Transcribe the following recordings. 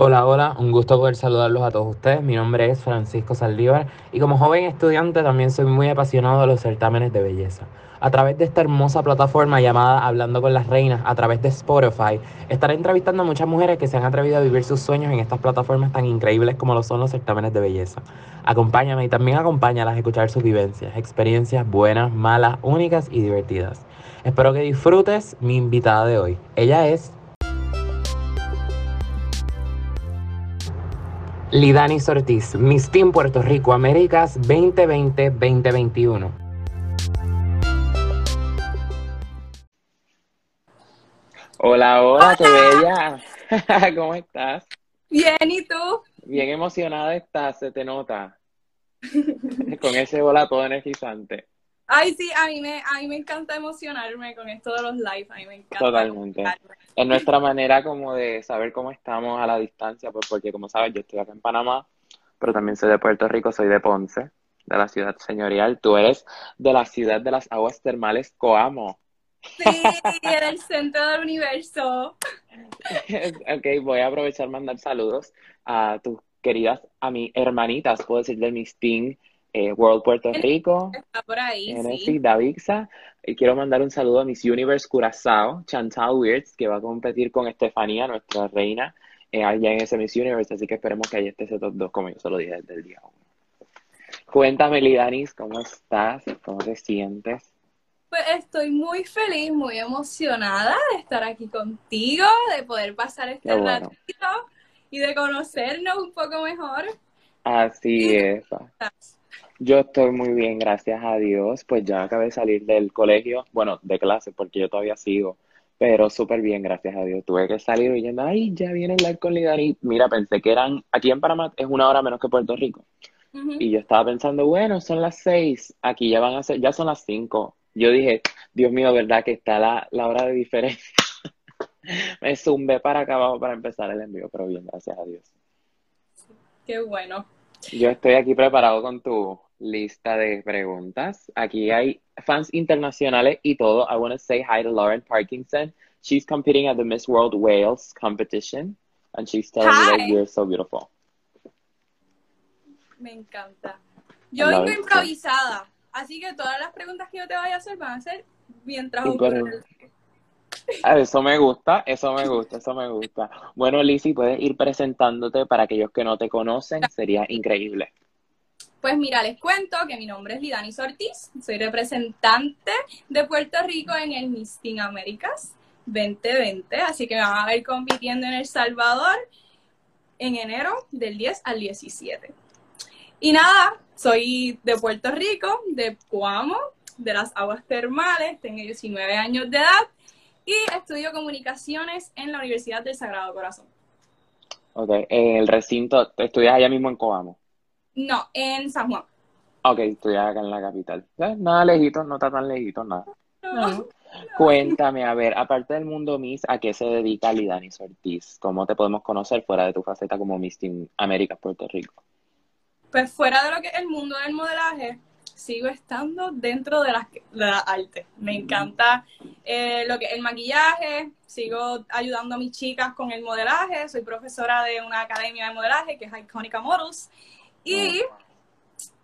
Hola, hola, un gusto poder saludarlos a todos ustedes. Mi nombre es Francisco Saldívar y como joven estudiante también soy muy apasionado de los certámenes de belleza. A través de esta hermosa plataforma llamada Hablando con las Reinas, a través de Spotify, estaré entrevistando a muchas mujeres que se han atrevido a vivir sus sueños en estas plataformas tan increíbles como lo son los certámenes de belleza. Acompáñame y también acompáñalas a escuchar sus vivencias, experiencias buenas, malas, únicas y divertidas. Espero que disfrutes mi invitada de hoy. Ella es Lidani Ortiz, Miss Team Puerto Rico Américas 2020-2021. Hola, hola, qué bella. ¿Cómo estás? Bien, ¿y tú? Bien emocionada estás, se te nota. Con ese bola todo energizante. Ay, sí, a mí, me, a mí me encanta emocionarme con esto de los live, a mí me encanta. Totalmente. Es nuestra manera como de saber cómo estamos a la distancia, pues porque como sabes, yo estoy acá en Panamá, pero también soy de Puerto Rico, soy de Ponce, de la ciudad señorial. Tú eres de la ciudad de las aguas termales Coamo. Sí, en el centro del universo. ok, voy a aprovechar mandar saludos a tus queridas, a mis hermanitas, puedo decir de mis team eh, World Puerto Rico. Está por ahí, sí. Davixa. Y quiero mandar un saludo a Miss Universe Curazao, Chantal Weirds, que va a competir con Estefanía, nuestra reina, eh, allá en ese Miss Universe. Así que esperemos que haya este set dos, como yo se lo dije desde el día uno. Cuéntame, Lidanis, ¿cómo estás? ¿Cómo te sientes? Pues estoy muy feliz, muy emocionada de estar aquí contigo, de poder pasar este ratito y de conocernos un poco mejor. Así es. Yo estoy muy bien, gracias a Dios. Pues ya acabé de salir del colegio, bueno, de clase, porque yo todavía sigo, pero súper bien, gracias a Dios. Tuve que salir oyendo, ay, ya viene el live con Lidani. Mira, pensé que eran, aquí en Panamá es una hora menos que Puerto Rico. Y yo estaba pensando, bueno, son las seis, aquí ya van a ser, ya son las cinco. Yo dije, Dios mío, ¿verdad que está la, la hora de diferencia? Me zumbé para acá abajo para empezar el envío, pero bien, gracias a Dios. Qué bueno. Yo estoy aquí preparado con tu lista de preguntas. Aquí hay fans internacionales y todo. I want to say hi to Lauren Parkinson. She's competing at the Miss World Wales competition, and she's telling me that you're so beautiful. Me encanta. Yo vengo improvisada, así que todas las preguntas que yo te vaya a hacer van a ser mientras ocurre ah, Eso me gusta, eso me gusta, eso me gusta. Bueno, Lizzie, puedes ir presentándote para aquellos que no te conocen, sería increíble. Pues mira, les cuento que mi nombre es Lidani Ortiz, soy representante de Puerto Rico en el Miss Américas 2020, así que me van a ver compitiendo en El Salvador en enero del 10 al 17. Y nada, soy de Puerto Rico, de Cuamo, de las aguas termales, tengo 19 años de edad y estudio comunicaciones en la Universidad del Sagrado Corazón. Ok, en el recinto, ¿estudias allá mismo en Coamo? No, en San Juan. Ok, estoy acá en la capital. Eh, nada lejito, no está tan lejito, nada. Cuéntame, a ver, aparte del mundo Miss, ¿a qué se dedica Lidani Ortiz? ¿Cómo te podemos conocer fuera de tu faceta como Miss Team Américas Puerto Rico? Pues fuera de lo que es el mundo del modelaje, sigo estando dentro de la, de arte. Me encanta eh, lo que el maquillaje, sigo ayudando a mis chicas con el modelaje, soy profesora de una academia de modelaje que es Iconica Models y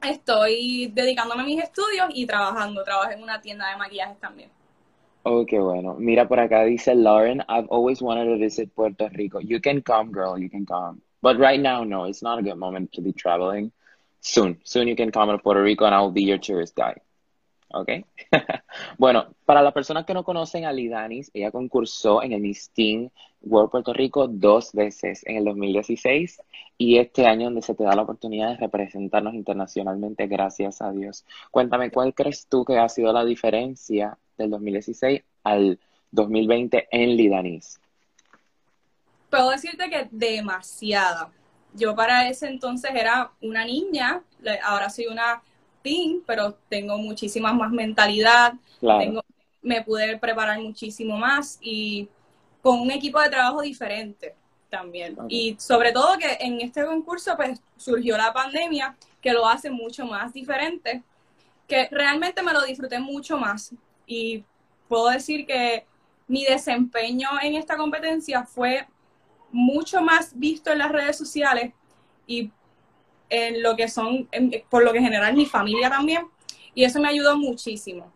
estoy dedicándome a mis estudios y trabajando. Trabajo en una tienda de maquillajes también. Oh, qué bueno. Mira, por acá dice Lauren, I've always wanted to visit Puerto Rico. You can come, girl, you can come. But right now, no, it's not a good moment to be traveling. Soon, soon you can come to Puerto Rico and I will be your tourist guide. ¿Ok? bueno, para las personas que no conocen a Lidanis, ella concursó en el Miss Teen World Puerto Rico dos veces, en el 2016 y este año donde se te da la oportunidad de representarnos internacionalmente, gracias a Dios. Cuéntame, ¿cuál crees tú que ha sido la diferencia del 2016 al 2020 en Lidanis? Puedo decirte que demasiada. Yo para ese entonces era una niña, ahora soy una pero tengo muchísima más mentalidad, me pude preparar muchísimo más y con un equipo de trabajo diferente también. Y sobre todo que en este concurso pues surgió la pandemia que lo hace mucho más diferente, que realmente me lo disfruté mucho más. Y puedo decir que mi desempeño en esta competencia fue mucho más visto en las redes sociales y en lo que son, por lo que general mi familia también, y eso me ayudó muchísimo.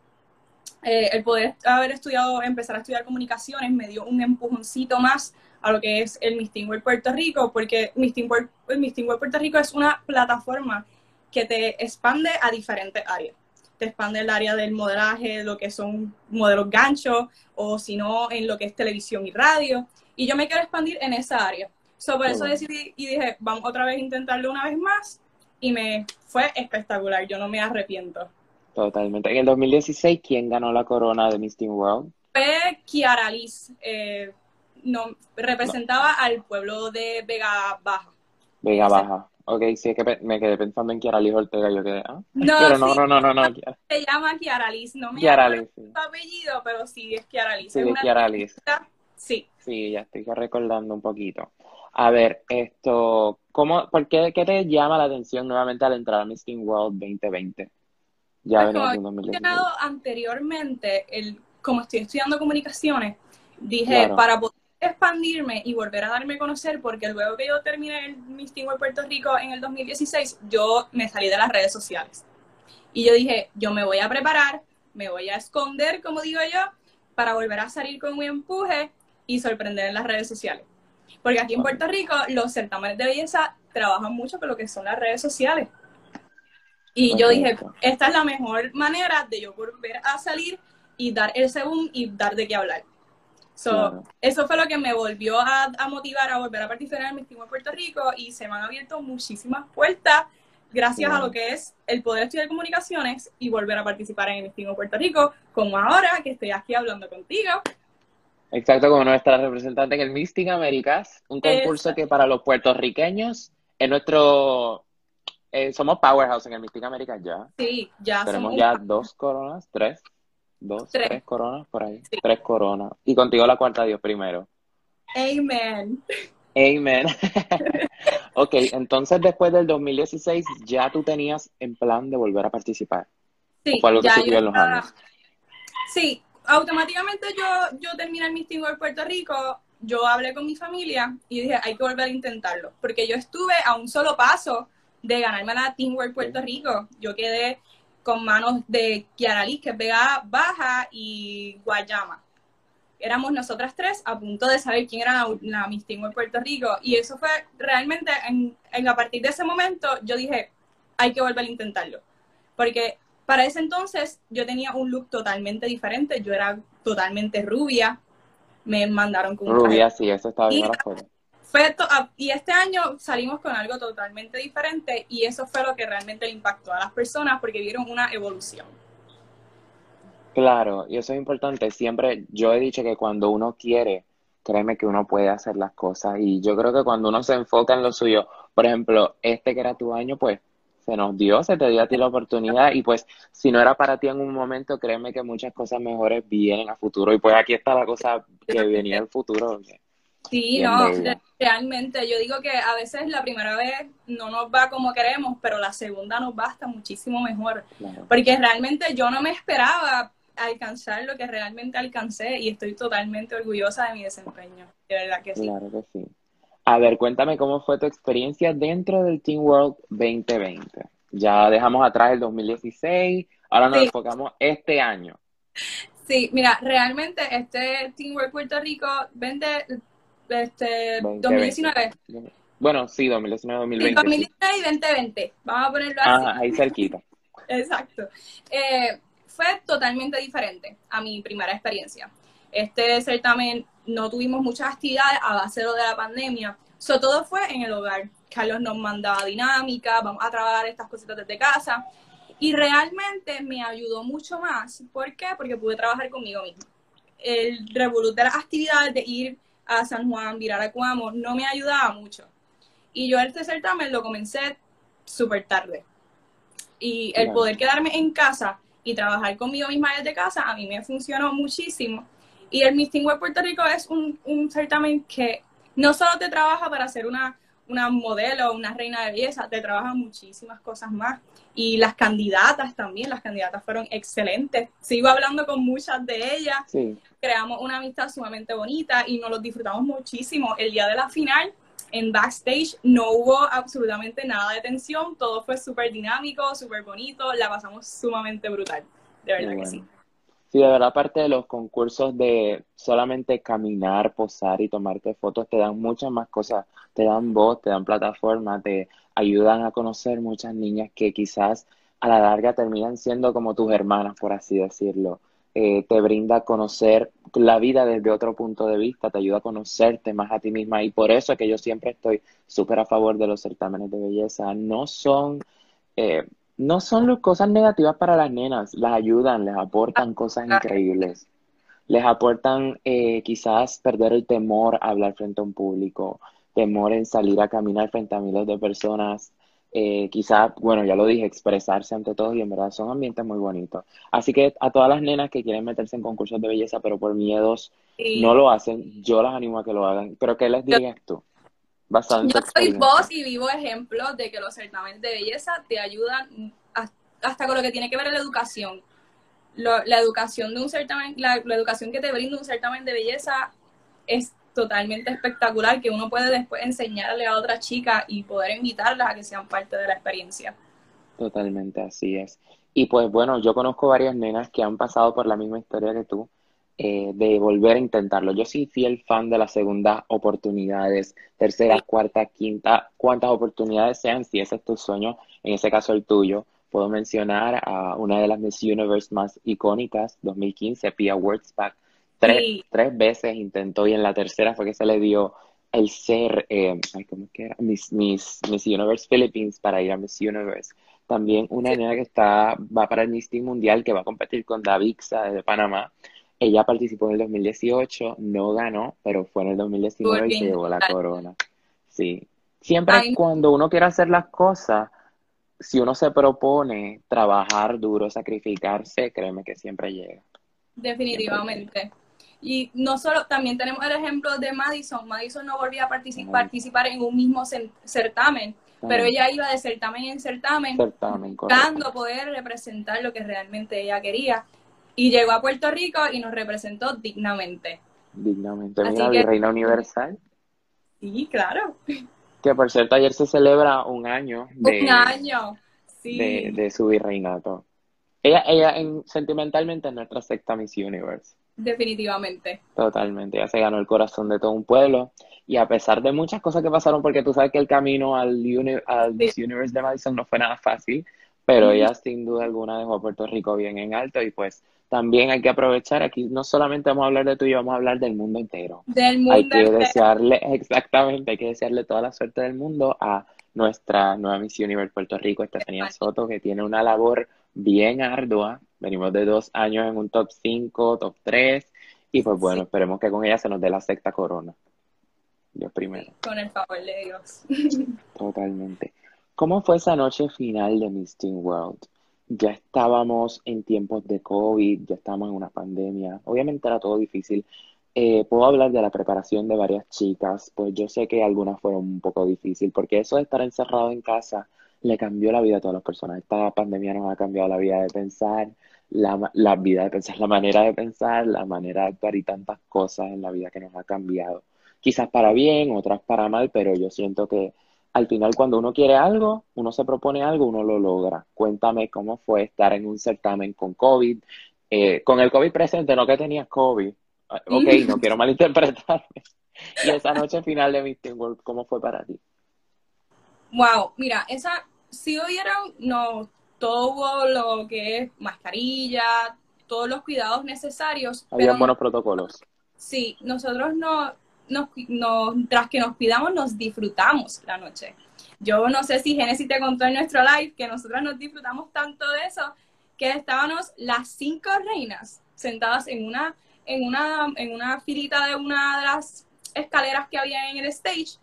Eh, el poder haber estudiado, empezar a estudiar comunicaciones me dio un empujoncito más a lo que es el Miss World Puerto Rico, porque Miss World, el Miss World Puerto Rico es una plataforma que te expande a diferentes áreas. Te expande el área del modelaje, lo que son modelos ganchos, o si no, en lo que es televisión y radio. Y yo me quiero expandir en esa área. So, por eso decidí y dije, vamos otra vez a intentarlo una vez más. Y me fue espectacular, yo no me arrepiento. Totalmente. En el 2016, ¿quién ganó la corona de Miss Teen World? Fue Kiara Liz. Eh, no, representaba al pueblo de Vega Baja. Vega Baja. Ok, sí, es que me quedé pensando en Kiara Liz Ortega, yo quedé, ¿ah? No, pero no, no, no, no, no. Se llama Kiara Liz, no me Kiara Liz, su apellido, pero sí es Kiara Liz. Sí, es Kiara Liz. Sí. Sí, ya estoy recordando un poquito. A ver, esto, ¿cómo, por qué, qué te llama la atención nuevamente al entrar a Miss Teen World 2020? Ya pues he mencionado anteriormente, el, como estoy estudiando comunicaciones, dije, para poder expandirme y volver a darme a conocer, porque luego que yo terminé el Miss Teen World Puerto Rico en el 2016, yo me salí de las redes sociales. Y yo dije, yo me voy a preparar, me voy a esconder, como digo yo, para volver a salir con un empuje y sorprender en las redes sociales. Porque aquí en Puerto Rico los certámenes de belleza trabajan mucho con lo que son las redes sociales. Y yo dije, esta es la mejor manera de yo volver a salir y dar el segundo y dar de qué hablar. So, Eso fue lo que me volvió a, motivar a volver a participar en el Miss en Puerto Rico y se me han abierto muchísimas puertas gracias a lo que es el poder estudiar comunicaciones y volver a participar en el Miss Puerto Rico, como ahora que estoy aquí hablando contigo. Exacto, como nuestra representante en el Mystic Américas, un concurso que para los puertorriqueños es nuestro eh, somos powerhouse en el Mystic Américas ya. Sí, ya Tenemos ya dos coronas, tres, dos, tres, coronas por ahí, tres coronas. Y contigo la cuarta Dios primero. Amen. Amen. ok, entonces después del 2016 ya tú tenías en plan de volver a participar. Sí, fue algo que en los años. Sí, automáticamente yo, yo terminé el Miss World Puerto Rico, yo hablé con mi familia y dije, hay que volver a intentarlo, porque yo estuve a un solo paso de ganarme la Team World Puerto Rico. Yo quedé con manos de Kiara que es Baja, y Guayama. Éramos nosotras tres a punto de saber quién era la, Miss Team World Puerto Rico. Y eso fue realmente, en, en, a partir de ese momento, yo dije, hay que volver a intentarlo. Porque para ese entonces yo tenía un look totalmente diferente, yo era totalmente rubia, me mandaron con Rubia, sí, eso estaba bien fue ah, y este año salimos con algo totalmente diferente y eso fue lo que realmente le impactó a las personas porque vieron una evolución. Claro, y eso es importante. Siempre yo he dicho que cuando uno quiere, créeme que uno puede hacer las cosas y yo creo que cuando uno se enfoca en lo suyo, por ejemplo, este que era tu año, pues se nos dio, se te dio a ti la oportunidad y pues si no era para ti en un momento, créeme que muchas cosas mejores vienen a futuro y pues aquí está la cosa que venía en el futuro. Sí, no, realmente yo digo que a veces la primera vez no nos va como queremos, pero la segunda nos va hasta muchísimo mejor, porque realmente yo no me esperaba alcanzar lo que realmente alcancé y estoy totalmente orgullosa de mi desempeño, de verdad que sí. Claro que sí. A ver, cuéntame cómo fue tu experiencia dentro del Team World 2020. Ya dejamos atrás el 2016, ahora nos enfocamos este año. Sí, mira, realmente este Team World Puerto Rico 20, este, 2019. Bueno, sí, 2019, 2020. 2019 y 2020, vamos a ponerlo así. Ajá, ahí cerquita. Exacto. Eh, fue totalmente diferente a mi primera experiencia. Este certamen no tuvimos muchas actividades a base de la pandemia. So, todo fue en el hogar. Carlos nos mandaba dinámica, vamos a trabajar estas cositas desde casa. Y realmente me ayudó mucho más. ¿Por qué? Porque pude trabajar conmigo mismo. El revolut de las actividades de ir a San Juan, virar a Cuamo, no me ayudaba mucho. Y yo este certamen lo comencé súper tarde. Y el poder quedarme en casa y trabajar conmigo misma desde casa, a mí me funcionó muchísimo y el Miss Teen World Puerto Rico es un, un certamen que no solo te trabaja para ser una, una modelo o una reina de belleza, te trabaja muchísimas cosas más. Y las candidatas también, las candidatas fueron excelentes. Sigo hablando con muchas de ellas. creamos una amistad sumamente bonita y nos lo disfrutamos muchísimo. El día de la final, en backstage, no hubo absolutamente nada de tensión, todo fue súper dinámico, súper bonito, la pasamos sumamente brutal, de verdad que sí. Sí, de verdad, aparte de los concursos de solamente caminar, posar y tomarte fotos, te dan muchas más cosas. Te dan voz, te dan plataforma, te ayudan a conocer muchas niñas que quizás a la larga terminan siendo como tus hermanas, por así decirlo. Eh, te brinda conocer la vida desde otro punto de vista, te ayuda a conocerte más a ti misma y por eso es que yo siempre estoy súper a favor de los certámenes de belleza. No son... Eh, no son cosas negativas para las nenas, las ayudan, les aportan cosas increíbles. Les aportan eh, quizás perder el temor a hablar frente a un público, temor en salir a caminar frente a miles de personas, eh, quizás, bueno, ya lo dije, expresarse ante todos y en verdad son ambientes muy bonitos. Así que a todas las nenas que quieren meterse en concursos de belleza, pero por miedos no lo hacen, yo las animo a que lo hagan. Pero ¿qué les dirías tú? Yo soy voz y vivo ejemplo de que los certámenes de belleza te ayudan hasta con lo que tiene que ver la educación. la educación de un certamen, la, educación que te brinda un certamen de belleza es totalmente espectacular que uno puede después enseñarle a otra chica y poder invitarlas a que sean parte de la experiencia. Totalmente, así es. Y pues bueno, yo conozco varias nenas que han pasado por la misma historia que tú, eh, de volver a intentarlo. Yo soy fiel fan de las segundas oportunidades, tercera, cuarta, quinta, cuantas oportunidades sean, si ese es tu sueño, en ese caso el tuyo. Puedo mencionar a una de las Miss Universe más icónicas, 2015, Pia Wurtzbach. Tres, tres veces intentó y en la tercera fue que se le dio el ser, eh, ¿cómo que era? Miss, Miss, Universe Philippines para ir a Miss Universe. También una niña que está, va para el Miss Team Mundial que va a competir con Davixa de Panamá. Ella participó en el 2018, no ganó, pero fue en el 2019 y se llevó la corona. Sí. Siempre cuando uno quiere hacer las cosas, si uno se propone trabajar duro, sacrificarse, créeme que siempre llega. Definitivamente. Y no solo, también tenemos el ejemplo de Madison. Madison no volvía a participar, participar en un mismo certamen, pero ella iba de certamen en certamen, certamen buscando poder representar lo que realmente ella quería y llegó a Puerto Rico y nos representó dignamente. Dignamente. Mira, que, Reina Universal. Sí, claro. Que por cierto, ayer se celebra un año de, un año, sí. de, su virreinato. Ella, ella en, sentimentalmente es nuestra secta Miss Universe. Definitivamente. Totalmente. Ella se ganó el corazón de todo un pueblo. Y a pesar de muchas cosas que pasaron, porque tú sabes que el camino al, al Miss Universe de Madison no fue nada fácil, pero ella sin duda alguna dejó a Puerto Rico bien en alto y pues también hay que aprovechar, aquí no solamente vamos a hablar de tú y vamos a hablar del mundo entero. Del mundo Hay que desearle, exactamente, hay que desearle toda la suerte del mundo a nuestra nueva Miss Universe Puerto Rico, Estefanía Soto, que tiene una labor bien ardua. Venimos de dos años en un top 5, top 3, y pues bueno, esperemos que con ella se nos dé la sexta corona. Dios primero. con el favor de Dios. Totalmente. ¿Cómo fue esa noche final de Miss Teen World? ya estábamos en tiempos de COVID, ya estábamos en una pandemia, obviamente era todo difícil. Eh, puedo hablar de la preparación de varias chicas, pues yo sé que algunas fueron un poco difícil, porque eso de estar encerrado en casa le cambió la vida a todas las personas. Esta pandemia nos ha cambiado la vida de pensar, la, la vida de pensar, la manera de pensar, la manera de actuar y tantas cosas en la vida que nos ha cambiado. Quizás para bien, otras para mal, pero yo siento que al final cuando uno quiere algo, uno se propone algo, uno lo logra. Cuéntame cómo fue estar en un certamen con COVID, eh, con el COVID presente, no que tenías COVID. Ah, ok, no quiero malinterpretarme. Y esa noche final de Meeting World, ¿cómo fue para ti? Wow, mira, esa, si hubieron, no, todo lo que es mascarilla, todos los cuidados necesarios. Había buenos protocolos. Sí, nosotros no, nos, tras que nos pidamos, nos disfrutamos la noche. Yo no sé si Genesis te contó en nuestro live que nosotros nos disfrutamos tanto de eso que estábamos las cinco reinas sentadas en una, en una, en una filita de una de las escaleras que había en el stage,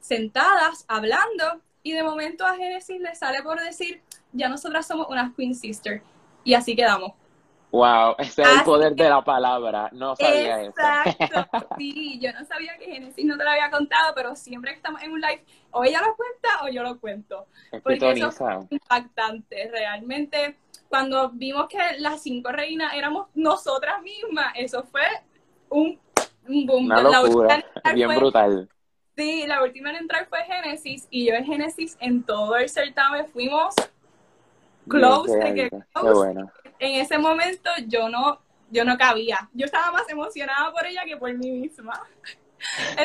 sentadas, hablando, y de momento a Genesis le sale por decir, ya nosotras somos unas Queen Sister. Y así quedamos. Wow, ese es el poder de la palabra. No sabía eso. Exacto. Sí, yo no sabía que Genesis no te lo había contado, pero siempre que estamos en un live, o ella lo cuenta o yo lo cuento. porque eso fue impactante. Realmente, cuando vimos que las cinco reinas éramos nosotras mismas, eso fue un, un boom. Una La última locura, entrar bien fue- brutal. Sí, la última en entrar fue Genesis y yo en Genesis en todo el certamen fuimos close, Bien de que quedadita. Qué close. bueno. En ese momento yo no, yo no cabía. Yo estaba más emocionada por ella que por mí misma.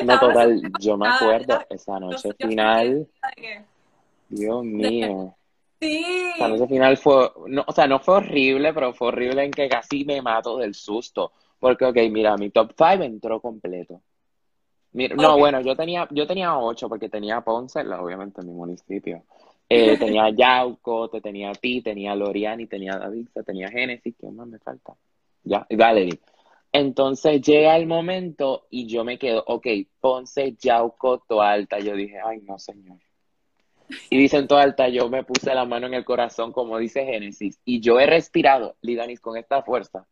No, total, yo me acuerdo esa noche final, que- Dios mío. Sí. Esa noche final fue, no, o sea, no fue horrible, pero fue horrible en que casi me mato del susto. Porque, ok, mira, mi top 5 entró completo. Mira, no, bueno, yo tenía, yo tenía ocho porque tenía Ponce, la- obviamente en mi municipio. Eh, tenía Yauco, te tenía a ti, tenía a Loriani, tenía a David, tenía a Génesis, ¿qué más me falta? Ya, y Valerie. Entonces llega el momento y yo me quedo, ok, Ponce, Yauco, Toalta. Yo dije, ay, no, señor. Y dicen Toalta, yo me puse la mano en el corazón, como dice Génesis, y yo he respirado, Lidanis, con esta fuerza.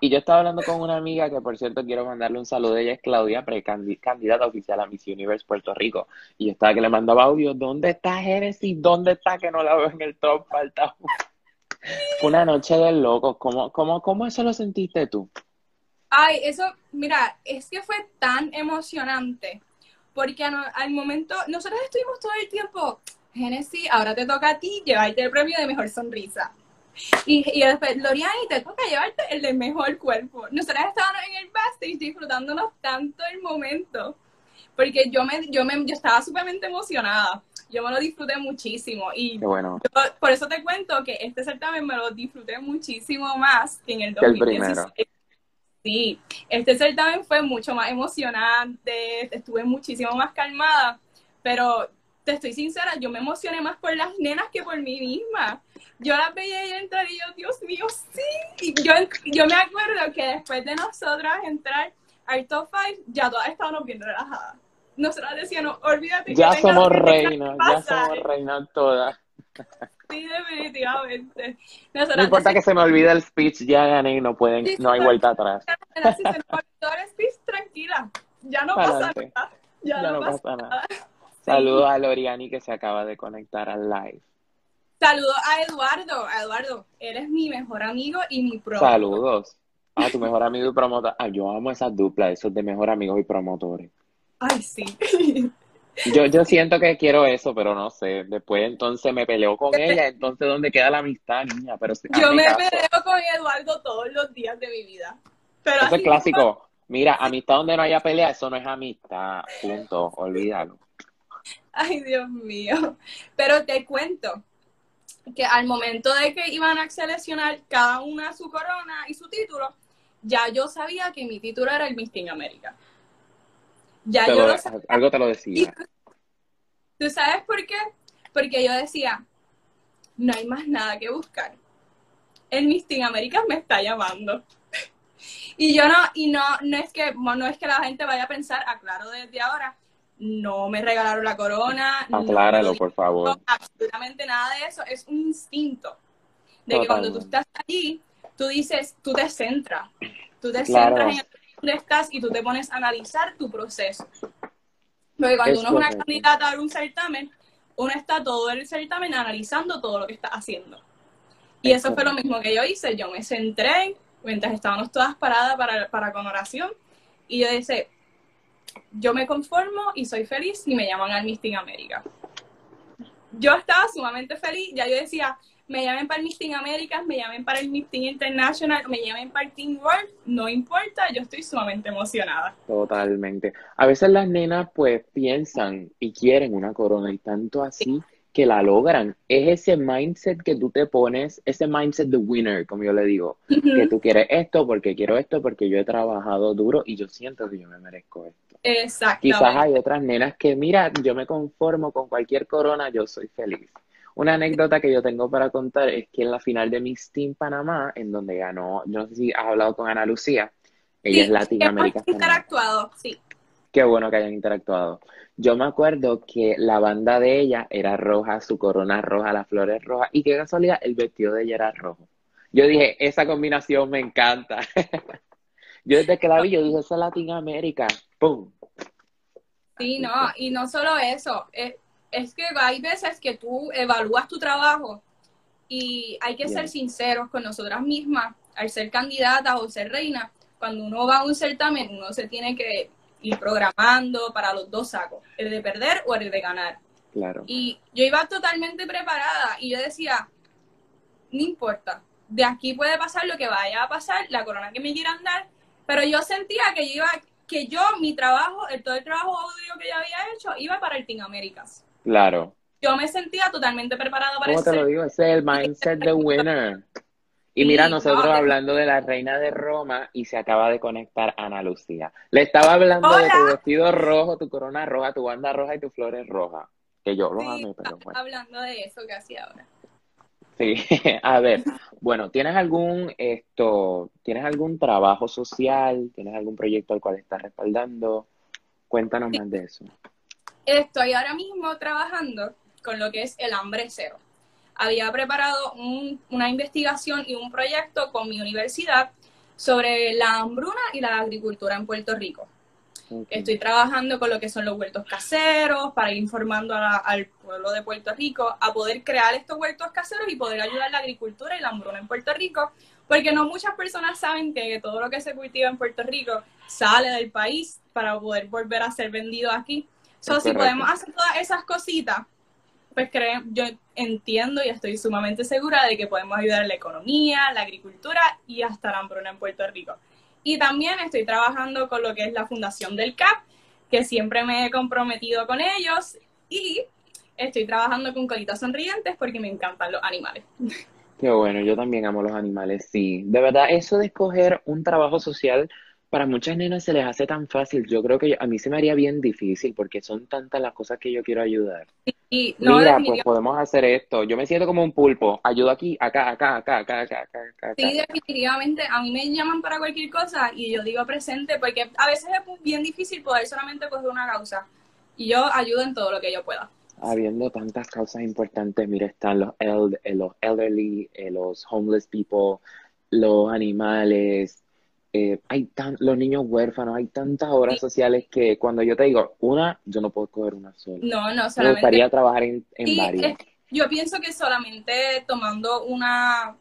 Y yo estaba hablando con una amiga que, por cierto, quiero mandarle un saludo. Ella es Claudia, precandi- candidata oficial a Miss Universe Puerto Rico. Y yo estaba que le mandaba audio. ¿Dónde está Génesis? ¿Dónde está que no la veo en el top? Falta. Una noche de locos. ¿Cómo, cómo, cómo eso lo sentiste tú? Ay, eso, mira, es que fue tan emocionante. Porque al momento, nosotros estuvimos todo el tiempo, Genesis, ahora te toca a ti llevarte el premio de mejor sonrisa. Y, y después, Loriani, te toca llevarte el de mejor cuerpo. Nosotras estábamos en el backstage disfrutándonos tanto el momento. Porque yo me, yo me, yo estaba súpermente emocionada. Yo me lo disfruté muchísimo. Y bueno. yo- por eso te cuento que este certamen me lo disfruté muchísimo más que en el Que el 2016. Sí, este certamen fue mucho más emocionante, estuve muchísimo más calmada, pero te estoy sincera, yo me emocioné más por las nenas que por mí misma. Yo las veía y entrar y yo, Dios mío, sí. Y yo, yo me acuerdo que después de nosotras entrar al top 5, ya todas estábamos bien relajadas. Nosotras decíamos, olvídate Ya somos reinas, ya pasar". somos reinas todas. Sí, definitivamente. No importa que se me olvide el speech, ya gané y no pueden, Sí, no hay vuelta atrás. "Si se nos olvidó el speech, tranquila, ya no pasa nada. Ya, Ya no, no pasa pasa nada. Saludos a Loriani que se acaba de conectar al live. Saludos a Eduardo. A Eduardo, eres mi mejor amigo y mi pro. Saludos. A tu mejor amigo y promotor. Ah, yo amo esa dupla, esos de mejor amigos y promotores. Ay, sí. Yo, yo siento que quiero eso, pero no sé. Después entonces me peleo con ella, entonces ¿dónde queda la amistad, niña? Pero Yo me peleo con Eduardo todos los días de mi vida. Pero Eso es clásico. Mira, amistad donde no haya pelea, eso no es amistad. Punto. Olvídalo. Ay, Dios mío. Pero te cuento que al momento de que iban a seleccionar cada una su corona y su título, ya yo sabía que mi título era el Miss Teen América. Ya yo lo- lo sabía. algo te lo decía. ¿Tú sabes por qué? Porque yo decía, no hay más nada que buscar. El Miss Teen Américas me está llamando. Y yo no, y no, no es que, no es que la gente vaya a pensar, aclaro desde ahora, no me regalaron la corona, no Acláralo, por favor. no, absolutamente nada de eso, es un instinto. De que cuando tú Totalmente. estás allí, tú dices, tú te centras, tú te Claro. centras en el donde estás y tú te pones a analizar tu proceso. Porque cuando Es uno es una correcto. candidata a un certamen, uno está todo el certamen analizando todo lo que está haciendo. Y Es eso fue lo correcto. mismo que yo hice. Yo me centré mientras estábamos todas paradas para, para con oración. Y yo dije, yo me conformo y soy feliz y me llaman al Miss Teen América. Yo estaba sumamente feliz. Ya yo decía, me llamen para el Miss Teen Américas, me llamen para el Miss Teen International, me llamen para el Teen World. No importa, yo estoy sumamente emocionada. Totalmente. A veces las nenas pues piensan y quieren una corona y tanto así que la logran. Es ese mindset que tú te pones, ese mindset de winner, como yo le digo, que tú quieres esto porque quiero esto porque yo he trabajado duro y yo siento que yo me merezco esto. Quizás hay otras nenas que, mira, yo me conformo con cualquier corona, yo soy feliz. Una anécdota que yo tengo para contar es que en la final de Miss Teen Panamá, en donde ganó, yo no sé si has hablado con Ana Lucía, ella Sí, es Latinoamérica. hemos interactuado, sí. Qué bueno que hayan interactuado. Yo me acuerdo que la banda de ella era roja, su corona roja, las flores rojas, y qué casualidad, el vestido de ella era rojo. Yo dije, esa combinación me encanta. yo desde que la vi, yo dije, esa es Latinoamérica. ¡Pum! Sí, no, y no solo eso, es, es que hay veces que tú evalúas tu trabajo y hay que ser sinceros con nosotras mismas al ser candidatas o ser reinas. cuando uno va a un certamen, uno se tiene que ir programando para los dos sacos, el de perder o el de ganar. Claro. Y yo iba totalmente preparada y yo decía, no importa, de aquí puede pasar lo que vaya a pasar, la corona que me quieran dar, pero yo sentía que yo iba, que yo, mi trabajo, el, todo el trabajo audio que yo había hecho, iba para el Team Américas. Claro. Yo me sentía totalmente preparada para ¿Cómo te lo digo? Ese es el mindset de winner. Y mira, nosotros hablando de la reina de Roma y se acaba de conectar Ana Lucía. Le estaba hablando de tu vestido rojo, tu corona roja, tu banda roja y tus flores rojas. Que yo los amé, pero bueno. Hablando de eso casi ahora. Sí, a ver, bueno, ¿tienes algún esto, tienes algún trabajo social, tienes algún proyecto al cual estás respaldando? Cuéntanos más de eso. Estoy ahora mismo trabajando con lo que es el hambre cero. Había preparado una investigación y un proyecto con mi universidad sobre la hambruna y la agricultura en Puerto Rico. Estoy trabajando con lo que son los huertos caseros para ir informando al pueblo de Puerto Rico a poder crear estos huertos caseros y poder ayudar a la agricultura y la hambruna en Puerto Rico, porque no muchas personas saben que todo lo que se cultiva en Puerto Rico sale del país para poder volver a ser vendido aquí. So, si podemos hacer todas esas cositas, pues creo, yo entiendo y estoy sumamente segura de que podemos ayudar a la economía, la agricultura y hasta la hambruna en Puerto Rico. Y también estoy trabajando con lo que es la fundación del CAP, que siempre me he comprometido con ellos y estoy trabajando con Colitas Sonrientes porque me encantan los animales. Qué bueno, yo también amo los animales, sí. De verdad, eso de escoger un trabajo social para muchas nenas se les hace tan fácil. Yo creo que a mí se me haría bien difícil porque son tantas las cosas que yo quiero ayudar. Y, Mira, pues podemos hacer esto. Yo me siento como un pulpo. Ayudo aquí, acá, acá, acá, acá, acá, acá. Sí, definitivamente. A mí me llaman para cualquier cosa y yo digo presente porque a veces es bien difícil poder solamente coger una causa. Y yo ayudo en todo lo que yo pueda. Habiendo tantas causas importantes, mira, están los, eh, los elderly, eh, los homeless people, los animales, eh, hay tan, los niños huérfanos, hay tantas obras sociales que cuando yo te digo una, yo no puedo coger una sola. No, no, solamente. Me gustaría trabajar en, varias. yo pienso que solamente tomando una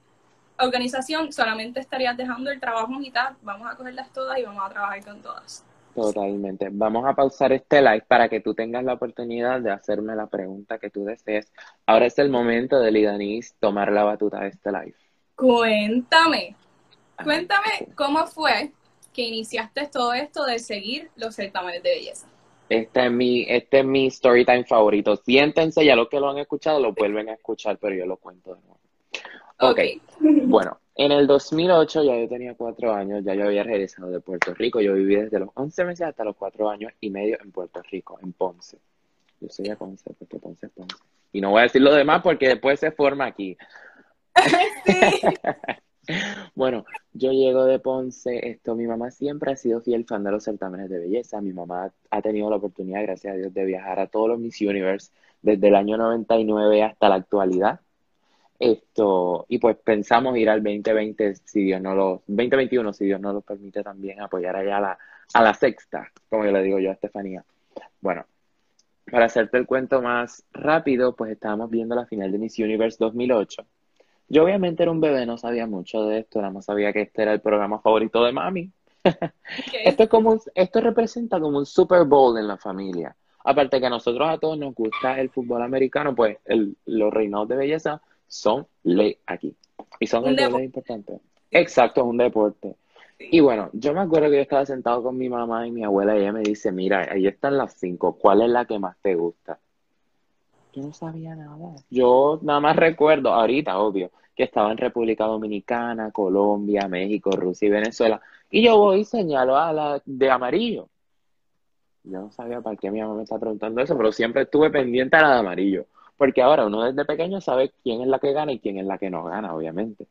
organización, solamente estarías dejando el trabajo en mitad. Vamos a cogerlas todas y vamos a trabajar con todas. Totalmente. Vamos a pausar este live para que tú tengas la oportunidad de hacerme la pregunta que tú desees. Ahora es el momento de Lidanis tomar la batuta de este live. Cuéntame. Cuéntame cómo fue que iniciaste todo esto de seguir los certámenes de belleza. Este es mi, este es mi story time favorito. Siéntense, ya los que lo han escuchado lo vuelven a escuchar, pero yo lo cuento de nuevo. Ok, okay. bueno, en el 2008 ya yo tenía cuatro años, ya yo había regresado de Puerto Rico. Yo viví desde los 11 meses hasta los cuatro años y medio en Puerto Rico, en Ponce. Yo soy de Ponce, porque Ponce es Ponce. Y no voy a decir lo demás porque después se forma aquí. sí. Bueno, yo llego de Ponce, esto, mi mamá siempre ha sido fiel fan de los certámenes de belleza, mi mamá ha tenido la oportunidad, gracias a Dios, de viajar a todos los Miss Universe desde el año 99 hasta la actualidad. Esto, y pues pensamos ir al 2020, si Dios no lo, 2021, si Dios no lo permite también, apoyar allá a la, a la sexta, como yo le digo yo a Estefanía. Bueno, para hacerte el cuento más rápido, pues estábamos viendo la final de Miss Universe 2008 yo obviamente era un bebé, no sabía mucho de esto, nada más sabía que este era el programa favorito de mami. esto, es como esto representa como un Super Bowl en la familia. Aparte que a nosotros a todos nos gusta el fútbol americano, pues el, los reinados de belleza son ley aquí. Y son el deporte importante. Exacto, es un deporte. Y bueno, yo me acuerdo que yo estaba sentado con mi mamá y mi abuela y ella me dice, mira, ahí están las cinco, ¿cuál es la que más te gusta? Yo no sabía nada. Yo nada más recuerdo, ahorita, obvio, que estaba en República Dominicana, Colombia, México, Rusia y Venezuela. Y yo voy y señalo a la de amarillo. Yo no sabía para qué mi mamá me está preguntando eso, pero siempre estuve pendiente a la de amarillo. Porque ahora uno desde pequeño sabe quién es la que gana y quién es la que no gana, obviamente.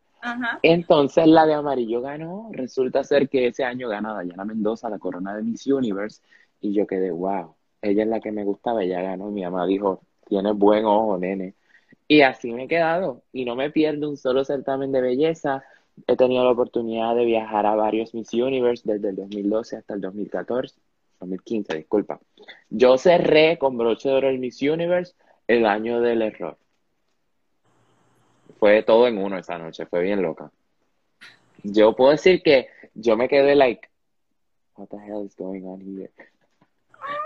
Entonces la de amarillo ganó. Resulta ser que ese año gana Dayana Mendoza la corona de Miss Universe. Y yo quedé, wow, ella es la que me gustaba, ella ganó. Mi mamá dijo, tienes buen ojo, nene. Y así me he quedado. Y no me pierdo un solo certamen de belleza. He tenido la oportunidad de viajar a varios Miss Universe desde el 2012 hasta el 2014. 2015, disculpa. Yo cerré con broche de oro el Miss Universe el año del error. Fue todo en uno esa noche, fue bien loca. Yo puedo decir que yo me quedé like, what the hell is going on here?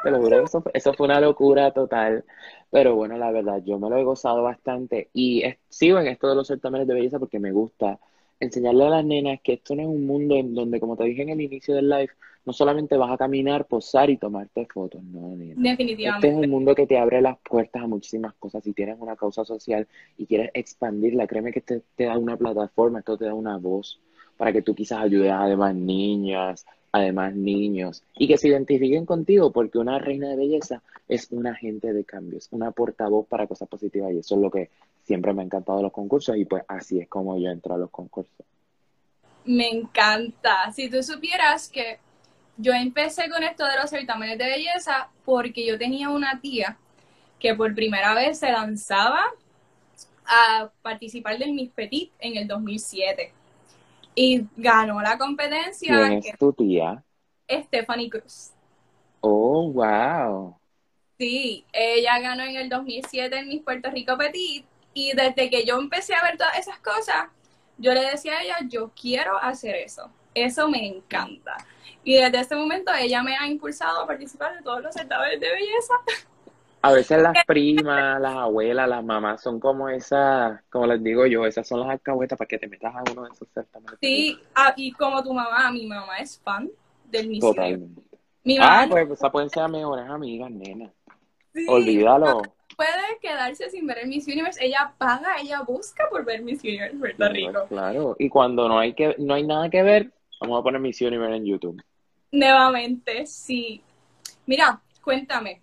Te lo juro, eso, eso fue una locura total. Pero bueno, la verdad, yo me lo he gozado bastante y sigo en esto de los certámenes de belleza porque me gusta enseñarle a las nenas que esto no es un mundo en donde, como te dije en el inicio del live, no solamente vas a caminar, posar y tomarte fotos, no, nena. Definitivamente. Este es un mundo que te abre las puertas a muchísimas cosas. Si tienes una causa social y quieres expandirla, créeme que te, te da una plataforma, esto te da una voz para que tú quizás ayudes a demás niñas, además niños, y que se identifiquen contigo, porque una reina de belleza es un agente de cambios, una portavoz para cosas positivas, y eso es lo que siempre me ha encantado los concursos, y pues así es como yo entro a los concursos. Me encanta. Si tú supieras que yo empecé con esto de los certámenes de belleza porque yo tenía una tía que por primera vez se lanzaba a participar del Miss Petit en el 2007 y ganó la competencia. ¿Quién es tu tía? Stephanie Cruz. Oh, wow. Sí, ella ganó en el 2007 en Miss Puerto Rico Petit y desde que yo empecé a ver todas esas cosas, yo le decía a ella, yo quiero hacer eso. Eso me encanta. Y desde ese momento ella me ha impulsado a participar de todos los certámenes de belleza. A veces las primas, las abuelas, las mamás son como esas, como les digo yo, esas son las alcahuetas para que te metas a uno de esos certámenes. Sí, ah, y como tu mamá, mi mamá es fan del Miss Totalmente. Mi mamá ah, pues esas pueden ser mejores amigas, nena. Olvídalo. Puede quedarse sin ver el Miss Universe, ella paga, ella busca por ver Miss Universe Puerto Rico. Claro, y cuando no hay que, no hay nada que ver, vamos a poner Miss Universe en YouTube. Nuevamente, sí. Mira, cuéntame,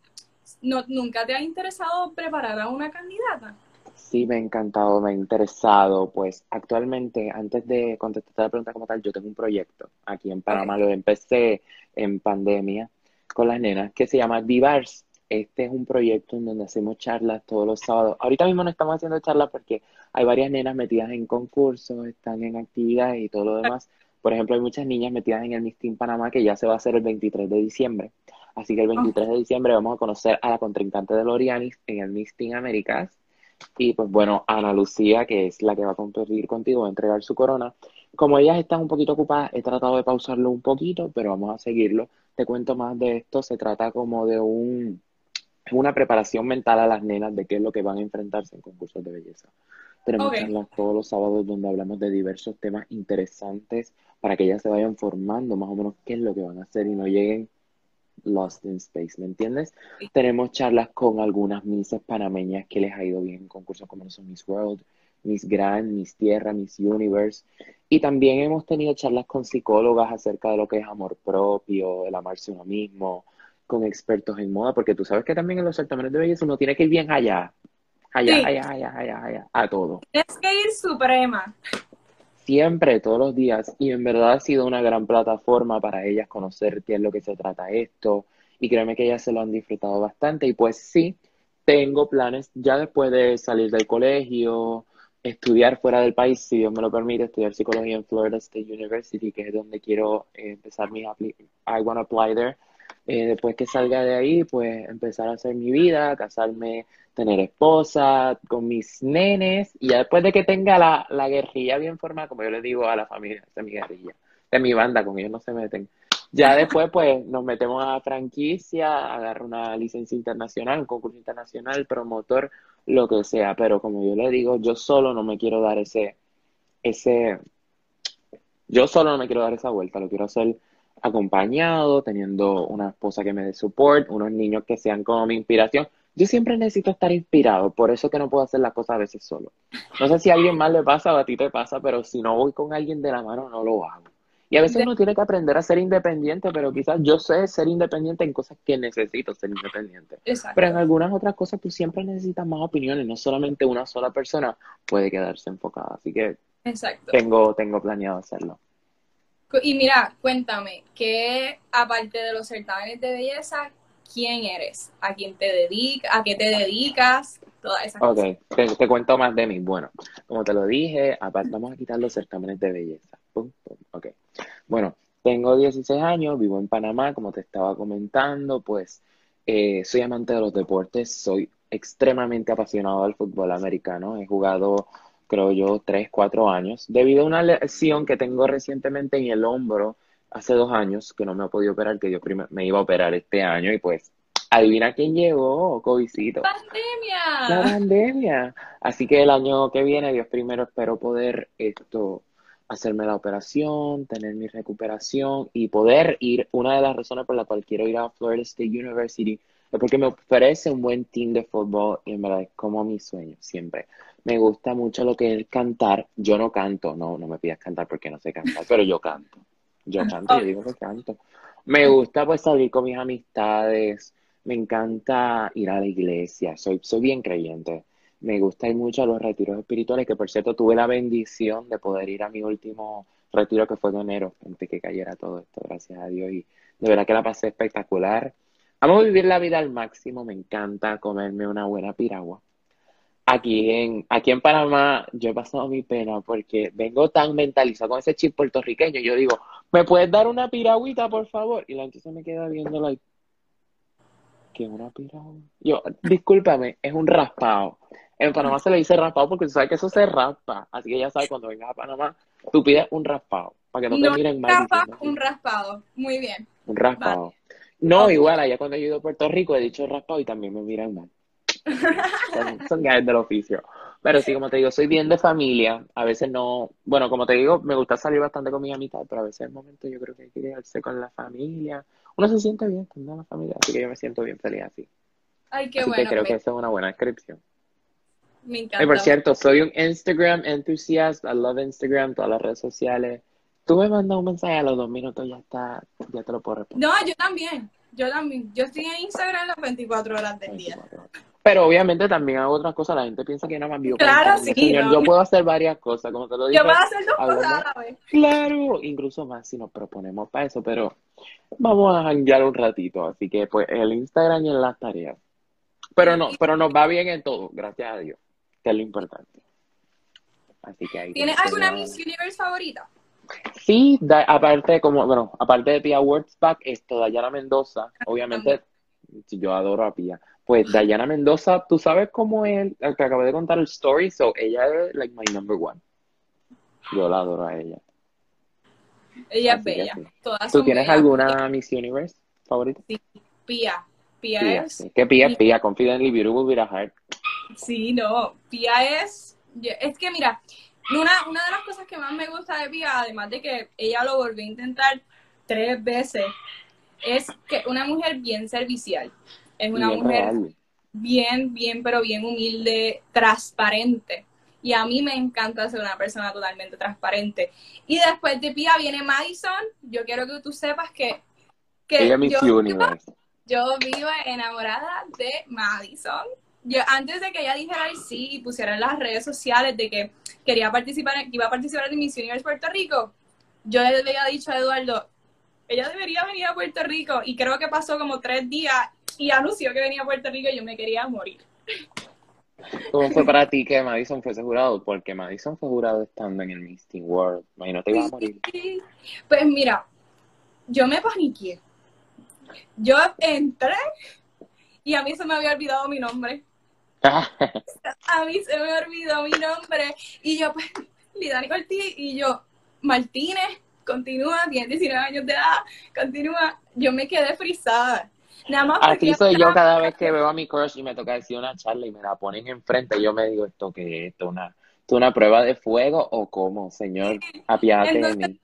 ¿No, ¿Nunca te ha interesado preparar a una candidata? Sí, me ha encantado, me ha interesado. Pues actualmente, antes de contestar la pregunta como tal, yo tengo un proyecto aquí en Panamá. Lo empecé en pandemia con las nenas que se llama Divars. Este es un proyecto en donde hacemos charlas todos los sábados. Ahorita mismo no estamos haciendo charlas porque hay varias nenas metidas en concursos, están en actividades y todo lo demás. Por ejemplo, hay muchas niñas metidas en el Miss Panamá que ya se va a hacer el 23 de diciembre. Así que el 23 de diciembre vamos a conocer a la contrincante de Lorianis en el Miss Teen Américas. Y pues bueno, Ana Lucía, que es la que va a competir contigo, va a entregar su corona. Como ellas están un poquito ocupadas, he tratado de pausarlo un poquito, pero vamos a seguirlo. Te cuento más de esto. Se trata como de un, una preparación mental a las nenas de qué es lo que van a enfrentarse en concursos de belleza. Tenemos charlas todos los sábados donde hablamos de diversos temas interesantes para que ellas se vayan formando más o menos qué es lo que van a hacer y no lleguen Lost in Space, ¿me entiendes? Tenemos charlas con algunas misas panameñas que les ha ido bien en concursos como son Miss World, Miss Grand, Miss Tierra, Miss Universe. Y también hemos tenido charlas con psicólogas acerca de lo que es amor propio, el amarse uno mismo, con expertos en moda, porque tú sabes que también en los certámenes de belleza uno tiene que ir bien allá, allá, allá, allá, allá, allá, a todo. Tienes que ir suprema siempre, todos los días, y en verdad ha sido una gran plataforma para ellas conocer qué es lo que se trata esto, y créeme que ellas se lo han disfrutado bastante, y pues sí, tengo planes ya después de salir del colegio, estudiar fuera del país, si Dios me lo permite, estudiar psicología en Florida State University, que es donde quiero eh, empezar mi, I want to apply there, eh, después que salga de ahí, pues empezar a hacer mi vida, casarme, tener esposa, con mis nenes, y ya después de que tenga la, la guerrilla bien formada, como yo le digo a la familia, de mi guerrilla, de mi banda, con ellos no se meten. Ya después, pues, nos metemos a franquicia, agarro una licencia internacional, un concurso internacional, promotor, lo que sea. Pero como yo le digo, yo solo no me quiero dar ese, ese, yo solo no me quiero dar esa vuelta, lo quiero hacer acompañado, teniendo una esposa que me dé support, unos niños que sean como mi inspiración. Yo siempre necesito estar inspirado, por eso que no puedo hacer las cosas a veces solo. No sé si a alguien más le pasa o a ti te pasa, pero si no voy con alguien de la mano, no lo hago. Y a veces uno tiene que aprender a ser independiente, pero quizás yo sé ser independiente en cosas que necesito ser independiente. Pero en algunas otras cosas tú siempre necesitas más opiniones, no solamente una sola persona puede quedarse enfocada. Así que Tengo, tengo planeado hacerlo. Y mira, cuéntame, ¿qué aparte de los certámenes de belleza, quién eres? ¿A quién te dedicas? ¿A qué te dedicas? Todas esas okay. cosas. Te, cuento más de mí. Bueno, como te lo dije, aparte vamos a quitar los certámenes de belleza. Ok. Bueno, tengo 16 años, vivo en Panamá, como te estaba comentando, pues eh, soy amante de los deportes, soy extremadamente apasionado del fútbol americano, he jugado creo yo, tres, cuatro años, debido a una lesión que tengo recientemente en el hombro hace dos años, que no me he podido operar, que yo me iba a operar este año y pues adivina quién llegó, Covicito. ¡Pandemia! La pandemia. Así que el año que viene, Dios primero, espero poder esto hacerme la operación, tener mi recuperación y poder ir. Una de las razones por la cual quiero ir a Florida State University es porque me ofrece un buen team de fútbol y en verdad es como mi sueño siempre. Me gusta mucho lo que es cantar. Yo no canto, no, no me pidas cantar porque no sé cantar, pero yo canto. Yo canto, yo digo que canto. Me gusta pues salir con mis amistades, me encanta ir a la iglesia, soy, soy bien creyente. Me gusta ir mucho a los retiros espirituales, que por cierto tuve la bendición de poder ir a mi último retiro que fue de enero, antes que cayera todo esto, gracias a Dios. Y de verdad que la pasé espectacular. Vamos a vivir la vida al máximo, me encanta comerme una buena piragua. Aquí en, aquí en Panamá yo he pasado mi pena porque vengo tan mentalizado con ese chip puertorriqueño. Yo digo, ¿me puedes dar una piragüita, por favor? Y la gente se me queda viendo, like, ¿qué una piragua? Yo, discúlpame, es un raspado. En Panamá se le dice raspado porque tú sabes que eso se raspa. Así que ya sabes, cuando vengas a Panamá, tú pides un raspado. Para que no, te miren mal. un raspado. Muy bien. Un raspado. No, igual, allá cuando he ido a Puerto Rico he dicho raspado y también me miran mal. Son, gajes del oficio. Pero sí, como te digo, soy bien de familia. A veces no, bueno, como te digo, me gusta salir bastante con mi amistad, pero a veces el momento yo creo que hay que quedarse con la familia. Uno se siente bien con la familia, así que yo me siento bien feliz así. Ay, qué así bueno. Que creo que esa es una buena descripción. Me encanta. Y por cierto, soy un Instagram enthusiast. I love Instagram, todas las redes sociales. Tú me mandas un mensaje a los dos minutos, ya está, ya te lo puedo responder. No, yo también. Yo también. Yo estoy en Instagram las 24 horas del día. Pero obviamente también hago otras cosas. La gente piensa que no más vivo. Claro, sí. Señor, Yo puedo hacer varias cosas, como te lo digo. Yo puedo hacer dos cosas a la vez. Claro, incluso más si nos proponemos para eso, pero vamos a janguear un ratito. Así que, pues, el Instagram y en las tareas. Pero no, pero nos va bien en todo, gracias a Dios, que es lo importante. Así que ahí. ¿Tienes alguna Miss Universe favorita? Sí, aparte, como, bueno, aparte de Pia Wurtzbach, esto, Dayana Mendoza, obviamente, yo adoro a Pia. Pues Dayana Mendoza, tú sabes cómo es, el que acabé de contar el story, so ella es like my number one. Yo la adoro a ella. Ella es bella. ¿Tú tienes alguna Miss Universe favorita? Sí, Pia. Pia, es. ¿Qué Pia es Pia? Confidently Beautiful with a Heart. Sí, no. Pia es. Es que mira, una, una de las cosas que más me gusta de Pia, además de que ella lo volvió a intentar tres veces, es que una mujer bien servicial. Es una mujer bien, bien, pero bien humilde, transparente. Y a mí me encanta ser una persona totalmente transparente. Y después de Pia viene Madison. Yo quiero que tú sepas que, que Ella yo, Universe. yo vivo enamorada de Madison. Yo, antes de que ella dijera el sí y pusiera en las redes sociales de que quería participar, que iba a participar en Miss Universe Puerto Rico, yo le había dicho a Eduardo, ella debería venir a Puerto Rico y creo que pasó como tres días y anunció que venía a Puerto Rico yo me quería morir. ¿Cómo fue para ti que Madison fuese jurado? Porque Madison fue jurado estando en el Miss Teen World. Imagino te iba a morir. Pues mira, yo me paniqué. Yo entré y a mí se me había olvidado mi nombre. a mí se me olvidó mi nombre. Y yo, pues, Lidani Cortí y yo, Martínez, continúa, tiene 19 años de edad, continúa. Yo me quedé frisada. Nada más Así soy yo cada vez que veo a mi crush y me toca decir una charla y me la ponen enfrente. Yo me digo, ¿esto qué es? ¿Esto una, una prueba de fuego o cómo, señor? Apiádate de mí.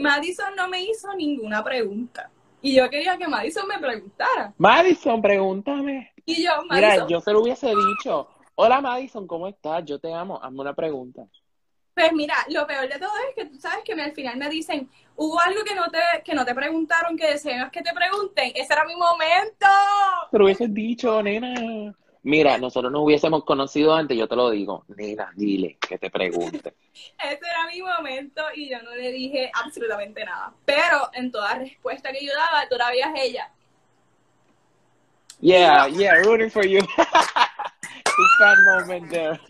Madison no me hizo ninguna pregunta. Y yo quería que Madison me preguntara. Madison, pregúntame. Y yo, Madison. Mira, yo se lo hubiese dicho. Hola Madison, ¿cómo estás? Yo te amo. Hazme una pregunta. Pues mira, lo peor de todo es que tú sabes que al final me dicen, hubo algo que no te, que no te preguntaron, que deseas que te pregunten. Ese era mi momento. Pero hubieses dicho, nena. Mira, nosotros nos hubiésemos conocido antes, yo te lo digo, nena, dile que te pregunte. Ese era mi momento y yo no le dije absolutamente nada. Pero en toda respuesta que yo daba, todavía es ella. Yeah, yeah, rooting for you. fan moment there.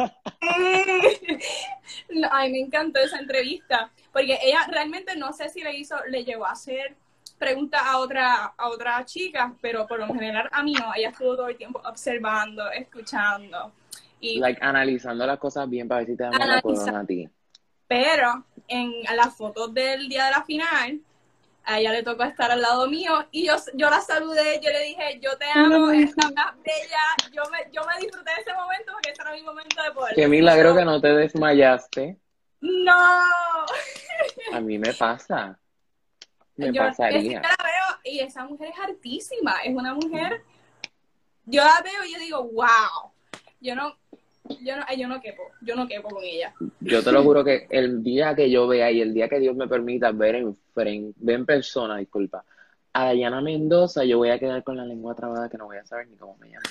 ay, me encantó esa entrevista, porque ella realmente no sé si le hizo, le llegó a hacer preguntas a otra, a otra chica, pero por lo general a mí no, ella estuvo todo el tiempo observando, escuchando. Y, Like, analizando las cosas bien para ver si te damos la corona a ti. pero en las fotos del día de la final, a ella le tocó estar al lado mío y yo, yo la saludé, yo le dije, yo te amo, eres la más bella, yo me, yo me disfruté de ese momento porque ese era mi momento de poder. Qué milagro que no te desmayaste. No, A mí me pasa. Me yo, pasaría. la veo y esa mujer es artísima, es una mujer, yo la veo y yo digo, wow, yo no, yo no, yo no quepo, yo no quepo con ella. Yo te lo juro que el día que yo vea y el día que Dios me permita ver en frente, ver en persona, disculpa, a Dayana Mendoza, yo voy a quedar con la lengua trabada que no voy a saber ni cómo me llamo.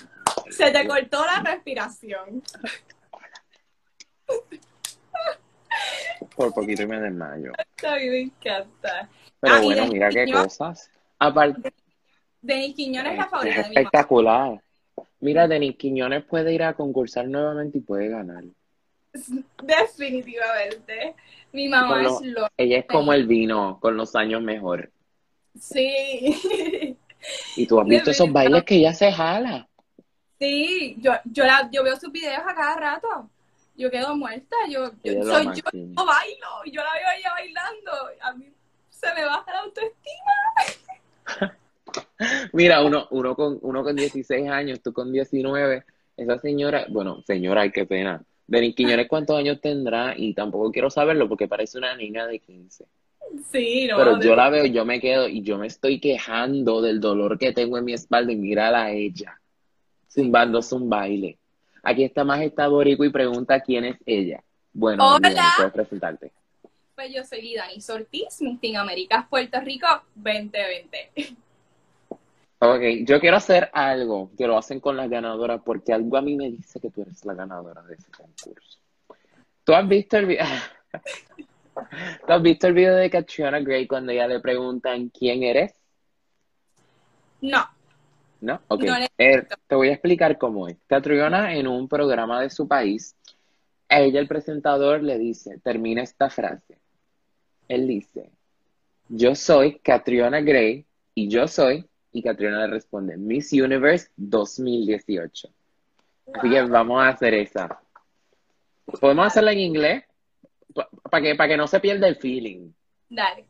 Se te cortó la respiración. Por poquito y me desmayo. A mí me encanta. Pero Ah, bueno, de mira qué cosas. Aparte, Denis Quiñones es la es favorita de mi mamá. espectacular. Mira, Denis Quiñones puede ir a concursar nuevamente y puede ganar. Definitivamente. Mi mamá lo- es lo. Ella es como el vino, con los años mejor. Sí. Y tú has visto esos bailes que ella se jala. Sí, yo, yo, la, yo veo sus videos a cada rato. Yo quedo muerta. Yo, yo- soy yo, yo bailo. Yo la veo a ella bailando. A mí se me baja la autoestima. Mira, uno, uno, con, uno con 16 años, tú con 19, esa señora, bueno, señora, ay, qué pena. Denis Quiñones, ¿cuántos años tendrá? Y tampoco quiero saberlo porque parece una niña de 15. Sí, no. Pero yo la veo, yo me quedo y yo me estoy quejando del dolor que tengo en mi espalda y mírala a ella, zumbándose un baile. Aquí está Majestad Borico y pregunta quién es ella. Bueno, Hola. Puedes presentarte. Pues yo soy Lidani Ortiz, Miss Américas Puerto Rico 2020. Ok, yo quiero hacer algo que lo hacen con las ganadoras porque algo a mí me dice que tú eres la ganadora de ese concurso. ¿Tú has visto el video? ¿Tú has visto el video de Catriona Gray cuando ella le preguntan quién eres? No. ¿No? Ok. No Eh, te voy a explicar cómo es. Catriona en un programa de su país, a ella el presentador le dice, termina esta frase. Él dice, yo soy Catriona Gray y yo soy, y Catriona le responde, Miss Universe 2018. Así que vamos a hacer esa. ¿Podemos hacerla en inglés? Para que, para que no se pierda el feeling. Dale.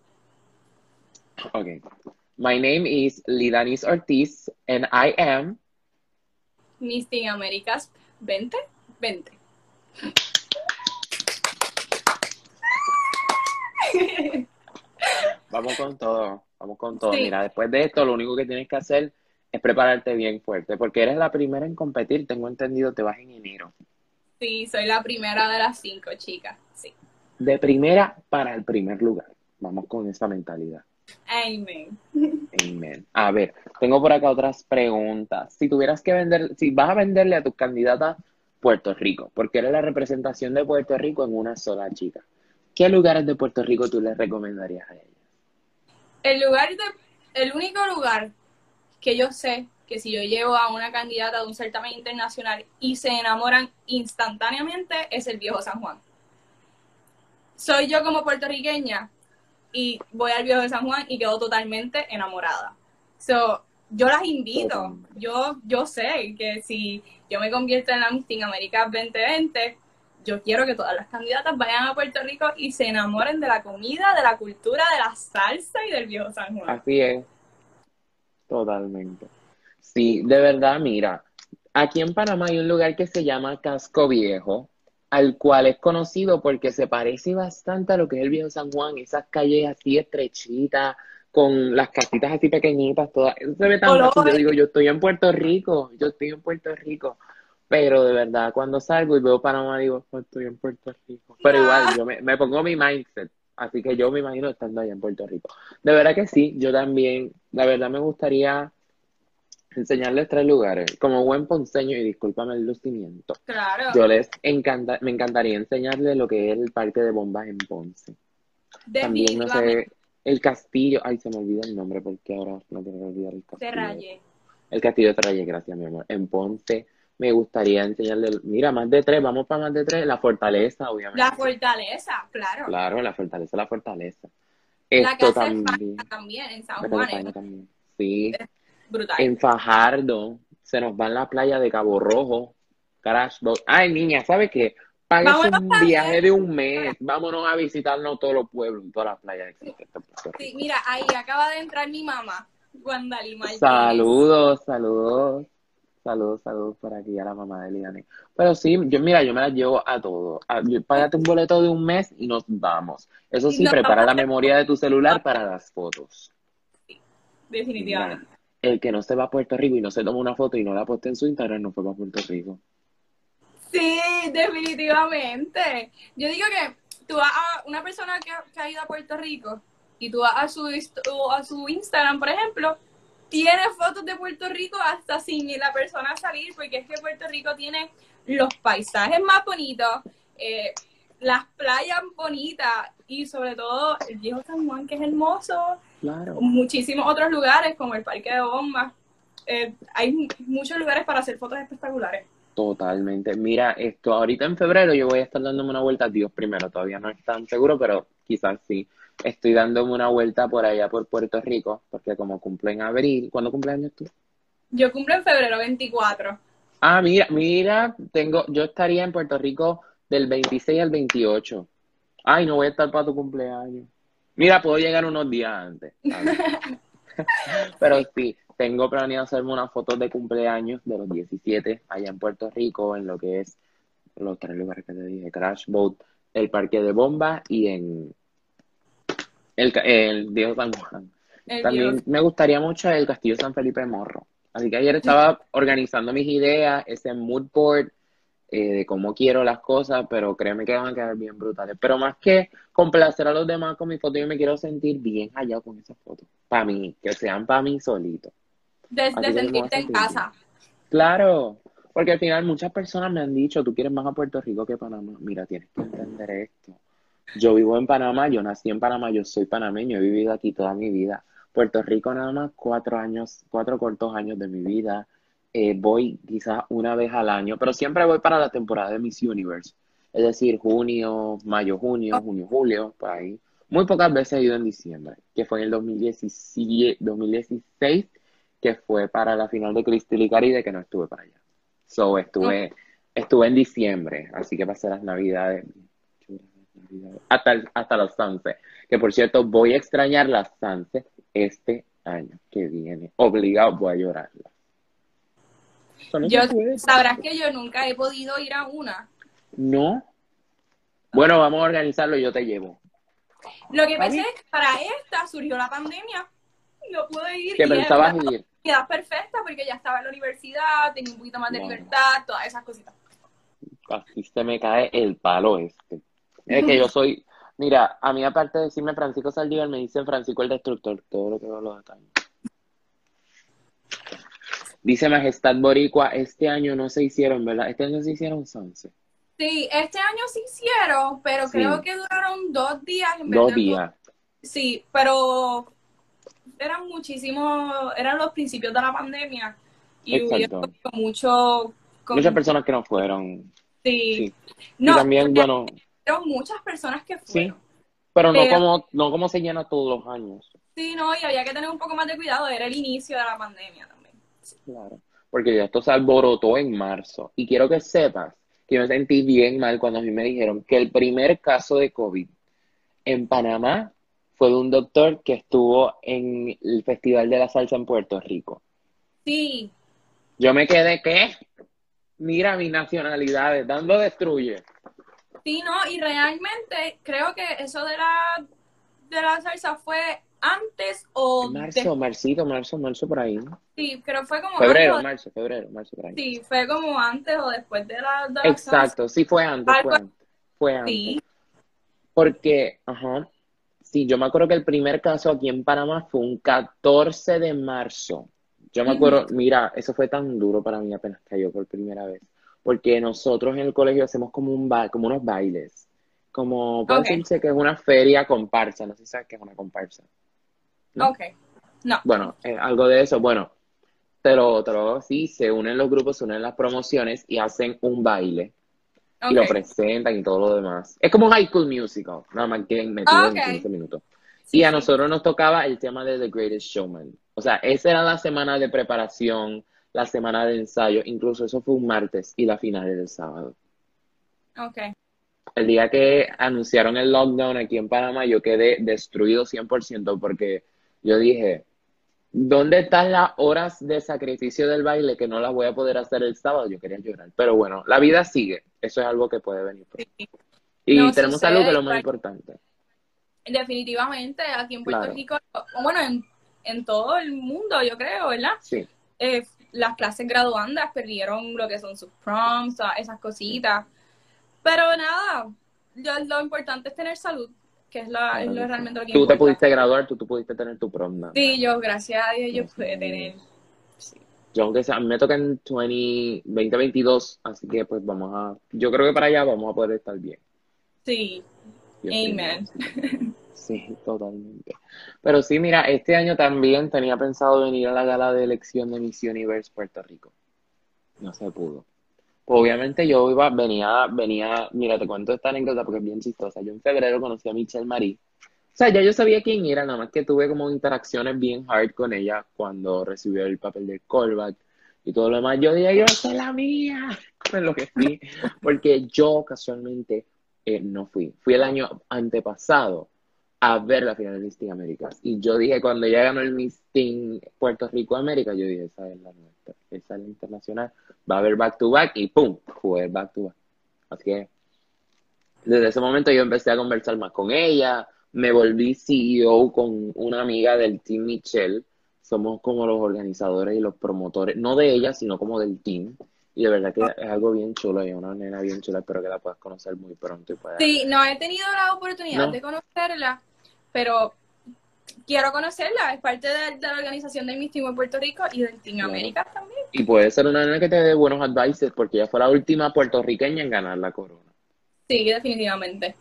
Okay. My name is Lidanis Ortiz and I am Miss Teen Américas 2020. Vamos con todo, vamos con todo. Sí. Mira, después de esto, lo único que tienes que hacer es prepararte bien fuerte, porque eres la primera en competir, tengo entendido, te vas en enero. Sí, soy la primera de las cinco chicas. Sí. De primera para el primer lugar. Vamos con esa mentalidad. Amen. Amen. A ver, tengo por acá otras preguntas. Si tuvieras que vender, si vas a venderle a tus candidatas Puerto Rico, porque eres la representación de Puerto Rico en una sola chica, ¿qué lugares de Puerto Rico tú les recomendarías a ellas? El lugar de, el único lugar que yo sé que si yo llevo a una candidata de un certamen internacional y se enamoran instantáneamente es el viejo San Juan. Soy yo como puertorriqueña y voy al viejo de San Juan y quedo totalmente enamorada. So, yo las invito. Yo, yo sé que si yo me convierto en la Miss Teen América 2020, yo quiero que todas las candidatas vayan a Puerto Rico y se enamoren de la comida, de la cultura, de la salsa y del viejo San Juan. Así es. Totalmente. Sí, de verdad, mira, aquí en Panamá hay un lugar que se llama Casco Viejo, al cual es conocido porque se parece bastante a lo que es el viejo San Juan, esas calles así estrechitas, con las casitas así pequeñitas, todas. Eso se ve tan fácil. Yo digo, yo estoy en Puerto Rico, yo estoy en Puerto Rico. Pero de verdad, cuando salgo y veo Panamá, digo, "Oh, estoy en Puerto Rico. Pero Ya. igual, yo me, me pongo mi mindset. Así que yo me imagino estando allá en Puerto Rico. De verdad que sí, yo también, la verdad me gustaría enseñarles tres lugares. Como buen ponceño, y discúlpame el lucimiento, Claro, yo les encanta, me encantaría enseñarles lo que es el parque de bombas en Ponce. También, no sé, el castillo, ay, se me olvida el nombre porque ahora no quiero olvidar el te castillo. rayé. El castillo de Terraye, gracias, mi amor. En Ponce me gustaría enseñarle, mira, más de tres, vamos para más de tres, la fortaleza, obviamente. La fortaleza, claro. Claro, la fortaleza, la fortaleza. La Esto casa de también. Faina también en San La Juan, es también. Sí. brutal. En Fajardo se nos va en la playa de Cabo Rojo. Crash Boat. Ay, niña, ¿sabes qué? Pagues un también. viaje de un mes. Vámonos a visitarnos todos los pueblos, todas las playas que. Sí, mira, ahí acaba de entrar mi mamá, Martínez. Saludos, saludos. Saludos, saludos por aquí a la mamá de Liane. Pero sí, yo mira, yo me la llevo a todo. A- yo- Págate un boleto de un mes y nos vamos. Eso sí, prepara la memoria de tu celular para las fotos. Definitivamente. Mira, el que no se va a Puerto Rico y no se toma una foto y no la poste en su Instagram no fue para Puerto Rico. Sí, definitivamente. Yo digo que tú vas a una persona que ha, que ha ido a Puerto Rico y tú vas a su, a su Instagram, por ejemplo, tiene fotos de Puerto Rico hasta sin la persona salir, porque es que Puerto Rico tiene los paisajes más bonitos, eh, las playas bonitas y sobre todo el viejo San Juan, que es hermoso, Claro. muchísimos otros lugares como el Parque de Bombas. Eh, hay muchos lugares para hacer fotos espectaculares. Totalmente. Mira, esto ahorita en febrero yo voy a estar dándome una vuelta, Dios primero, todavía no es tan seguro, pero quizás sí. Estoy dándome una vuelta por allá por Puerto Rico, porque como cumplo en abril, ¿cuándo cumpleaños tú? Yo cumplo en febrero 24. Ah, mira, mira, tengo, yo estaría en Puerto Rico del 26 al 28. Ay, no voy a estar para tu cumpleaños. Mira, puedo llegar unos días antes. Pero sí, tengo planeado hacerme unas fotos de cumpleaños de los 17 allá en Puerto Rico, en lo que es los tres lugares que te dije, Crash Boat, el Parque de Bomba y en el, el Viejo San Juan. El También me gustaría mucho el Castillo San Felipe Morro. Así que ayer estaba organizando mis ideas, ese mood board eh, de cómo quiero las cosas, pero créeme que van a quedar bien brutales. Pero más que complacer a los demás con mi foto, yo me quiero sentir bien allá con esas fotos. Para mí, que sean para mí solito. de, Así de que yo me voy a sentirte en casa. Claro, porque al final muchas personas me han dicho, tú quieres más a Puerto Rico que Panamá. Mira, tienes que entender esto. Yo vivo en Panamá, yo nací en Panamá, yo soy panameño, he vivido aquí toda mi vida. Puerto Rico nada más cuatro años, cuatro cortos años de mi vida. Eh, voy quizás una vez al año, pero siempre voy para la temporada de Miss Universe. Es decir, junio, mayo, junio, junio, julio, por ahí. Muy pocas veces he ido en diciembre, que fue en el 2017, 2016, que fue para la final de Cristal y Caribe, que no estuve para allá. So, estuve, estuve en diciembre, así que pasé las navidades. Hasta, el- hasta los sunset. Que por cierto, voy a extrañar las sunset este año que viene. Obligado voy a llorarla. Eso no se Yo, sabrás que yo nunca he podido ir a una. No. Bueno, vamos a organizarlo, yo te llevo. Lo que ¿Está pasa es que para esta surgió la pandemia. No pude ir. ¿Qué y es pensabas ir? oportunidad perfecta porque ya estaba en la universidad, tenía un poquito más de libertad, todas esas cositas. Casi se me cae el palo este. Es que yo soy, mira, a mí aparte de decirme Francisco Saldívar, me dicen Francisco el Destructor, todo lo que veo los detalles. Dice Majestad Boricua, este año no se hicieron, ¿verdad? Este año se hicieron sunset. Sí, este año sí hicieron, pero Sí. creo que duraron dos días. En vez Dos días. Sí, pero eran muchísimos, eran los principios de la pandemia y Exacto. hubo mucho... con- Muchas personas que no fueron. Sí. Sí. No, y también, bueno, fueron muchas personas que fueron. pero no Pero- como, no como se llena todos los años. Sí, no, y había que tener un poco más de cuidado, era el inicio de la pandemia también. Claro, porque ya esto se alborotó en marzo. Y quiero que sepas que yo me sentí bien mal cuando a mí me dijeron que el primer caso de COVID en Panamá fue de un doctor que estuvo en el Festival de la Salsa en Puerto Rico. Sí, Yo me quedé, ¿qué? Mira mis nacionalidades, dando destruye. Sí, no, y realmente creo que eso de la, de la salsa fue antes o Marzo, marcito, marzo, marzo por ahí. de- sí, creo fue como Febrero, antes marzo, febrero, marzo por ahí. sí, fue como antes o después de la, de la Exacto, sí fue antes, Algo- fue antes. Fue salsa. antes. Sí, Porque, ajá, sí, yo me acuerdo que el primer caso aquí en Panamá fue un 14 de marzo. Yo me acuerdo, mira, eso fue tan duro para mí apenas cayó por primera vez. Porque nosotros en el colegio hacemos como un ba- como unos bailes. Como, puede Ok. decirse que es una feria comparsa, no sé si sabes qué es una comparsa. ¿no? ok. No, Bueno, eh, algo de eso, bueno, pero, pero sí, se unen los grupos, se unen las promociones y hacen un baile. y lo presentan y todo lo demás. Es como High School Musical, nada más que metido en ok. 15 minutos. Sí, y a sí. nosotros nos tocaba el tema de The Greatest Showman. O sea, esa era la semana de preparación, la semana de ensayo, incluso eso fue un martes y la final era el sábado. Ok. El día que anunciaron el lockdown aquí en Panamá, yo quedé destruido 100% porque yo dije, ¿dónde están las horas de sacrificio del baile que no las voy a poder hacer el sábado? Yo quería llorar. Pero bueno, la vida sigue. Eso es algo que puede venir. Sí. Y No, tenemos sé, algo que es lo más importante. Definitivamente, aquí en Puerto Claro. Rico, bueno, en, en todo el mundo, yo creo, ¿verdad? Sí, Eh, las clases graduandas perdieron lo que son sus proms, esas cositas. Pero nada, yo- lo importante es tener salud, que es, la, es lo realmente lo que tú te importa. pudiste graduar, tú, tú pudiste tener tu prom. nada. Sí, yo, gracias a Dios, yo Sí. pude tener. sí. Yo aunque sea, me toca en 20, 2022, así que pues vamos a, yo creo que para allá vamos a poder estar bien. Sí, Dios Amen. Sí, totalmente. Pero sí, mira, este año también tenía pensado venir a la gala de elección de Miss Universe Puerto Rico. No se pudo. Pues obviamente yo iba, venía, venía, mira, te cuento esta anécdota porque es bien chistosa. Yo en febrero conocí a Michelle Marie. O sea, ya yo sabía quién era, nada más que tuve como interacciones bien hard con ella cuando recibió el papel de callback y todo lo demás. Yo dije, yo soy la mía. Me enloquecí. Porque yo casualmente eh, no fui. Fui el año antepasado a ver la final de Miss Teen Américas. Y yo dije, cuando ya ganó el Miss Teen Puerto Rico América, yo dije, esa es la nuestra, esa es la internacional. Va a haber back to back y ¡pum! Fue back to back. Así que desde ese momento yo empecé a conversar más con ella. Me volví CEO con una amiga del Team Michelle. Somos como los organizadores y los promotores, no de ella, sino como del team. Y de verdad que es algo bien chulo. Es una nena bien chula. Espero que la puedas conocer muy pronto y puedas Sí, no he tenido la oportunidad No. de conocerla, pero quiero conocerla. Es parte de, de la organización del Miss Teen de Puerto Rico y del Team. América también. Y puede ser una nena que te dé buenos advices porque ella fue la última puertorriqueña en ganar la corona. Sí, definitivamente.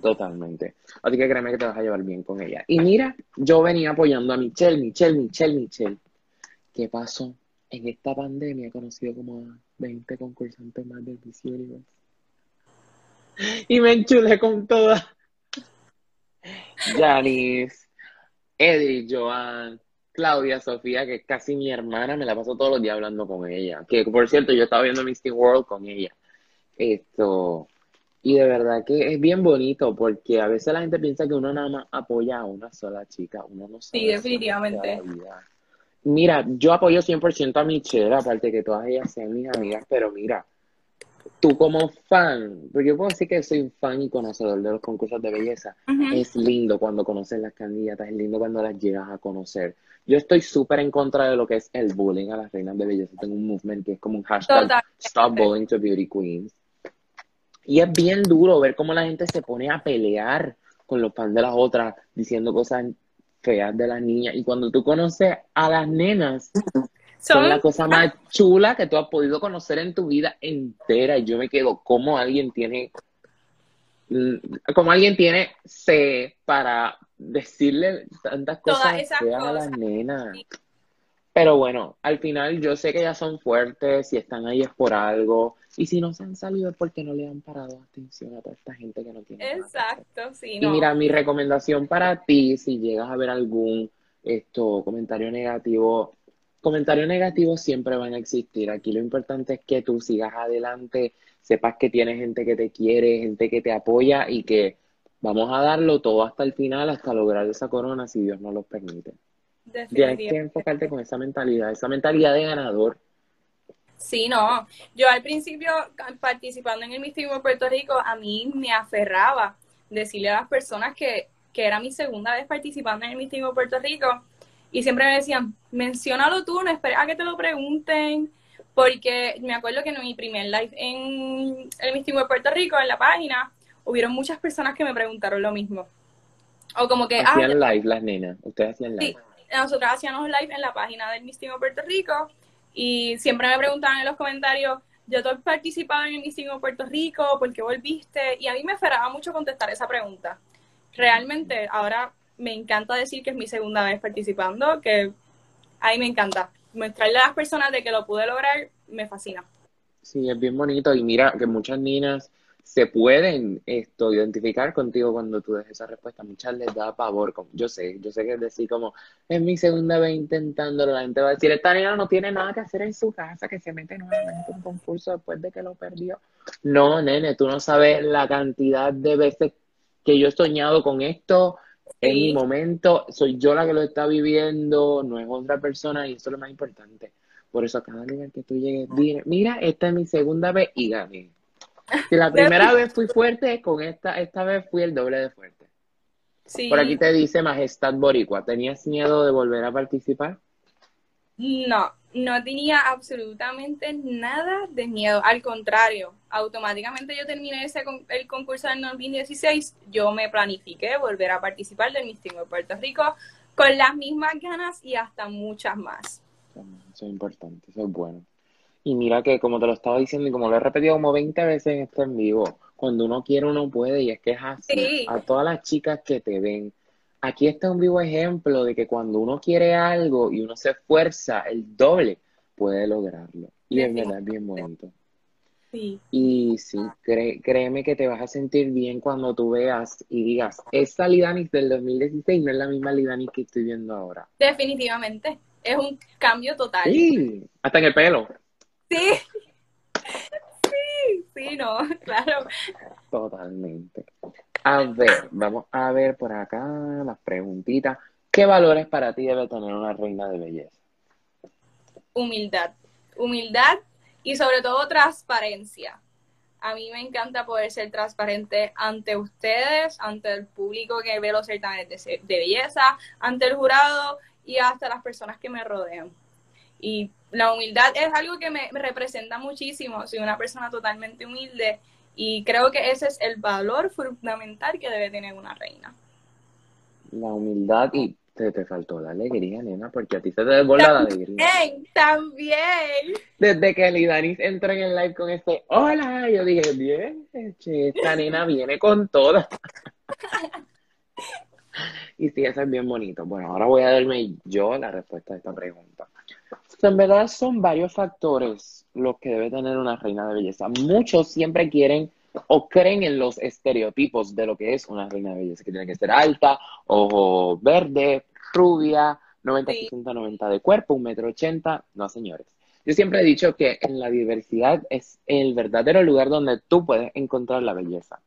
Totalmente. Así que créeme que te vas a llevar bien con ella. Y mira, yo venía apoyando a Michelle, Michelle, Michelle, Michelle. ¿Qué pasó? En esta pandemia he conocido como a 20 concursantes más del Miss Universe. Y me enchulé con todas. Janice, Edith, Joan, Claudia, Sofía, que es casi mi hermana, me la paso todos los días hablando con ella. Que por cierto, yo estaba viendo Misty World con ella. Esto, y de verdad que es bien bonito porque a veces la gente piensa que uno nada más apoya a una sola chica, uno no sabe Sí, definitivamente. toda la vida. Mira, yo apoyo 100% a Michelle, aparte que todas ellas sean mis amigas, pero mira, tú como fan, porque yo puedo decir que soy un fan y conocedor de los concursos de belleza, es lindo cuando conoces las candidatas, es lindo cuando las llegas a conocer. Yo estoy súper en contra de lo que es el bullying a las reinas de belleza. Tengo un movement que es como un hashtag Total. Stop Bullying to Beauty Queens. Y es bien duro ver cómo la gente se pone a pelear con los fans de las otras, diciendo cosas feas de las niñas. Y cuando tú conoces a las nenas, son la cosa más chula que tú has podido conocer en tu vida entera. Y yo me quedo, ¿cómo alguien tiene, mm, como alguien tiene C para decirle tantas cosas esas feas a las nenas? Sí. Pero bueno, al final yo sé que ellas son fuertes, si están ahí es por algo. Y si no se han salido es porque no le han parado atención a toda esta gente que no tiene. Exacto, sí, Y no. mira, mi recomendación para ti, si llegas a ver algún esto, comentario negativo, comentarios negativos siempre van a existir. Aquí lo importante es que tú sigas adelante, sepas que tienes gente que te quiere, gente que te apoya y que vamos a darlo todo hasta el final, hasta lograr esa corona, si Dios nos lo permite. Tienes que enfocarte con esa mentalidad, esa mentalidad de ganador. Sí, no. Yo al principio, participando en el Miss Teen Puerto Rico, a mí me aferraba decirle a las personas que, que era mi segunda vez participando en el Miss Teen Puerto Rico y siempre me decían, menciónalo tú, no esperes a que te lo pregunten, porque me acuerdo que en mi primer live en el Teen de Puerto Rico, en la página, hubieron muchas personas que me preguntaron lo mismo. O como que, ah, Hacían live las nenas, ustedes hacían live. Sí, nosotros hacíamos live en la página del de Puerto Rico y siempre me preguntaban en los comentarios, yo tú has participado en el de Puerto Rico, ¿por qué volviste? Y a mí me esperaba mucho contestar esa pregunta. Realmente, ahora me encanta decir que es mi segunda vez participando, que a mí me encanta. Mostrarle a las personas de que lo pude lograr, me fascina. Sí, es bien bonito y mira que muchas niñas se pueden esto identificar contigo cuando tú des esa respuesta. Muchas les da pavor, como, yo sé, yo sé que es decir como, es mi segunda vez intentándolo, la gente va a decir, esta niña no tiene nada que hacer en su casa, que se mete nuevamente en un concurso después de que lo perdió. No, nene, tú no sabes la cantidad de veces que yo he soñado con esto, en mi momento, soy yo la que lo está viviendo, no es otra persona y eso es lo más importante. Por eso cada día que tú llegues, mira, esta es mi segunda vez y gané. Si la primera vez fui fuerte, con esta, esta vez fui el doble de fuerte. Por aquí te dice Majestad Boricua, ¿tenías miedo de volver a participar? No, no tenía absolutamente nada de miedo. Al contrario, automáticamente yo terminé ese, el concurso del 2016, yo me planifiqué volver a participar del Miss de Puerto Rico con las mismas ganas y hasta muchas más. Eso es importante, eso es bueno. Y mira que como te lo estaba diciendo y como lo he repetido como 20 veces en este en vivo, cuando uno quiere uno puede y es que es así. A todas las chicas que te ven, aquí está un vivo ejemplo de que cuando uno quiere algo y uno se esfuerza el doble, puede lograrlo. Y es verdad, bien bonito. Sí. Y sí, créeme que te vas a sentir bien cuando tú veas y digas, esta Lidanis del 2016 no es la misma Lidanis que estoy viendo ahora. Definitivamente, es un cambio total. Sí, hasta en el pelo. Sí. Sí, sí, no, claro. Totalmente. A ver, vamos a ver por acá las preguntitas. ¿Qué valores para ti debe tener una reina de belleza? Humildad. Humildad y sobre todo transparencia. A mí me encanta poder ser transparente ante ustedes, ante el público que ve los certámenes de, de belleza, ante el jurado y hasta las personas que me rodean. Y la humildad es algo que me, representa muchísimo. Soy una persona totalmente humilde y creo que ese es el valor fundamental que debe tener una reina. La humildad y te, te faltó la alegría, nena, porque a ti se te desborda la alegría. También, también. Desde que Lidanis entró en el live con este hola, yo dije, bien, esta nena viene con toda. y sí, eso es bien bonito. Bueno, ahora voy a darme yo la respuesta a esta pregunta. En verdad son varios factores los que debe tener una reina de belleza. Muchos siempre quieren o creen en los estereotipos de lo que es una reina de belleza, que tiene que ser alta, ojo verde, rubia, 90, 60, 90 de cuerpo, un metro ochenta. No, señores. Yo siempre he dicho que en la diversidad es el verdadero lugar donde tú puedes encontrar la belleza.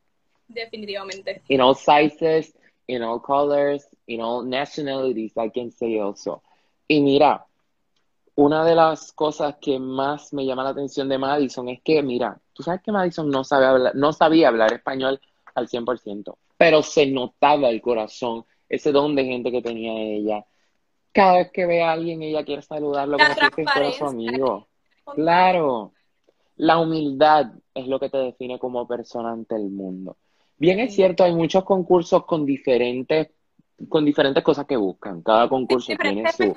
Definitivamente. In all sizes, in all colors, in all nationalities, I can say also. Y mira, una de las cosas que más me llama la atención de Madison es que, mira, tú sabes que Madison no, sabe hablar, no sabía hablar español al 100%, pero se notaba el corazón, ese don de gente que tenía ella. Cada vez que ve a alguien, ella quiere saludarlo como si fuera su amigo. Claro, la humildad es lo que te define como persona ante el mundo. Bien es cierto, hay muchos concursos con diferentes con diferentes cosas que buscan. Cada concurso tiene su...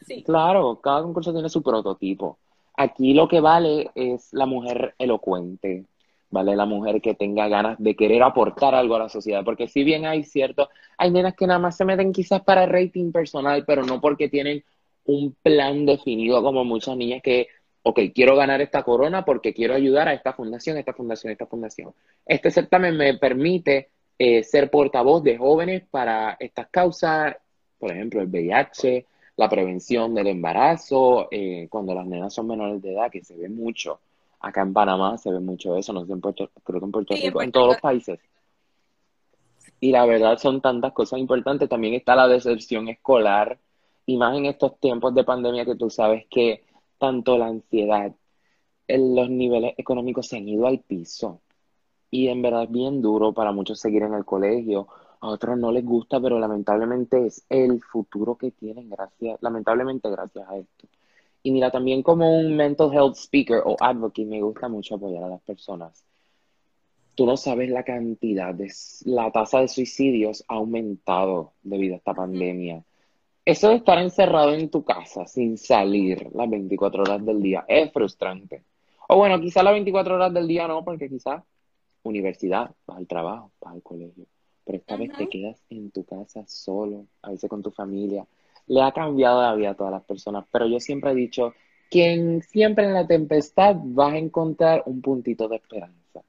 Sí. Claro, cada concurso tiene su prototipo. Aquí lo que vale es la mujer elocuente, ¿vale? La mujer que tenga ganas de querer aportar algo a la sociedad, porque si bien hay cierto, hay nenas que nada más se meten quizás para rating personal, pero no porque tienen un plan definido como muchas niñas que, ok, quiero ganar esta corona porque quiero ayudar a esta fundación, esta fundación, esta fundación. Este certamen me permite eh, ser portavoz de jóvenes para estas causas, por ejemplo, el VIH, la prevención del embarazo, eh, cuando las nenas son menores de edad, que se ve mucho. Acá en Panamá se ve mucho eso, no sé, en Puerto, creo que en Puerto Rico, en todos los países. Y la verdad son tantas cosas importantes. También está la deserción escolar, y más en estos tiempos de pandemia que tú sabes que tanto la ansiedad, los niveles económicos se han ido al piso. Y en verdad es bien duro para muchos seguir en el colegio. A otros no les gusta, pero lamentablemente es el futuro que tienen, gracias, lamentablemente gracias a esto. Y mira, también como un mental health speaker o advocate, me gusta mucho apoyar a las personas. Tú no sabes la cantidad, de, la tasa de suicidios ha aumentado debido a esta pandemia. Eso de estar encerrado en tu casa sin salir las 24 horas del día es frustrante. O bueno, quizá las 24 horas del día no, porque quizá universidad, vas al trabajo, vas al colegio, pero esta vez te quedas en tu casa solo, a veces con tu familia. Le ha cambiado la vida a todas las personas, pero yo siempre he dicho que siempre en la tempestad vas a encontrar un puntito de esperanza.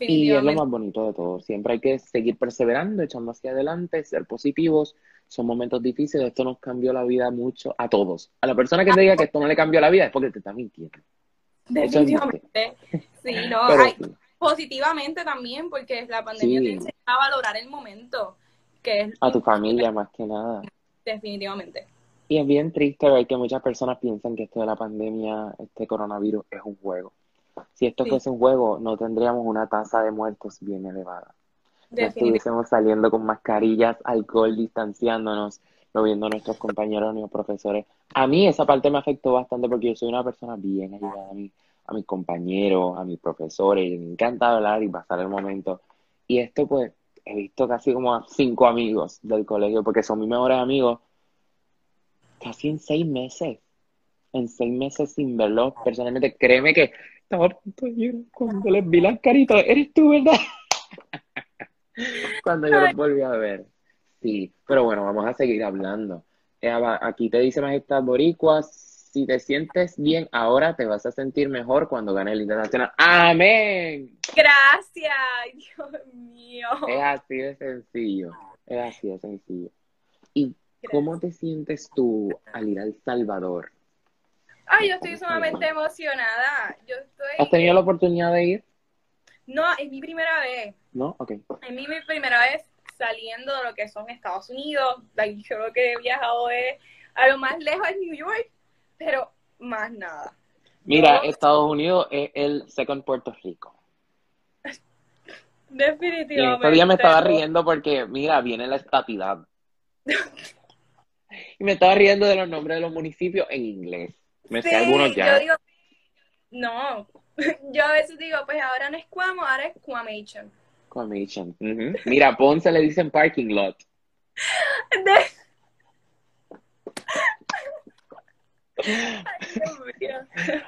Y es lo más bonito de todo. Siempre hay que seguir perseverando, echando hacia adelante, ser positivos. Son momentos difíciles. Esto nos cambió la vida mucho a todos. A la persona que te diga que esto no le cambió la vida es porque te está mintiendo. Definitivamente. Sí, no. positivamente también, porque la pandemia te enseña a valorar el momento. Que es a tu familia más que nada. Definitivamente. Y es bien triste ver que muchas personas piensan que esto de la pandemia, este coronavirus, es un juego. Si esto fuese un juego, no tendríamos una tasa de muertos bien elevada. No estuviésemos saliendo con mascarillas, alcohol, distanciándonos, no viendo a nuestros compañeros ni a los profesores. A mí esa parte me afectó bastante porque yo soy una persona bien ayudada a, mí, a mis compañeros, a mis profesores, y me encanta hablar y pasar el momento. Y esto pues he visto casi como a cinco amigos del colegio, porque son mis mejores amigos, casi en seis meses. En seis meses sin verlos personalmente. Créeme que cuando les vi las caritas, eres tú, ¿verdad? cuando yo los volví a ver. Sí, pero bueno, vamos a seguir hablando. Aquí te dice Majestad Boricua, si te sientes bien ahora, te vas a sentir mejor cuando gane el internacional. ¡Amén! Gracias, Dios mío. Es así de sencillo, es así de sencillo. ¿Y cómo te sientes tú al ir al Salvador? Ay, yo estoy sumamente emocionada. Yo estoy... ¿Has tenido la oportunidad de ir? No, es mi primera vez. ¿No? Ok. Es mi, primera vez saliendo de lo que son Estados Unidos. yo lo que he viajado es a lo más lejos de New York, pero más nada. Mira, Estados Unidos es el second Puerto Rico. Definitivamente. Y día me estaba riendo porque, mira, viene la estatidad. y me estaba riendo de los nombres de los municipios en inglés. Me sé algunos ya. Yo digo, no, yo a veces digo, pues ahora no es Cuamo, ahora es Cuamation. Cuamation. Mira, Ponce le dicen parking lot.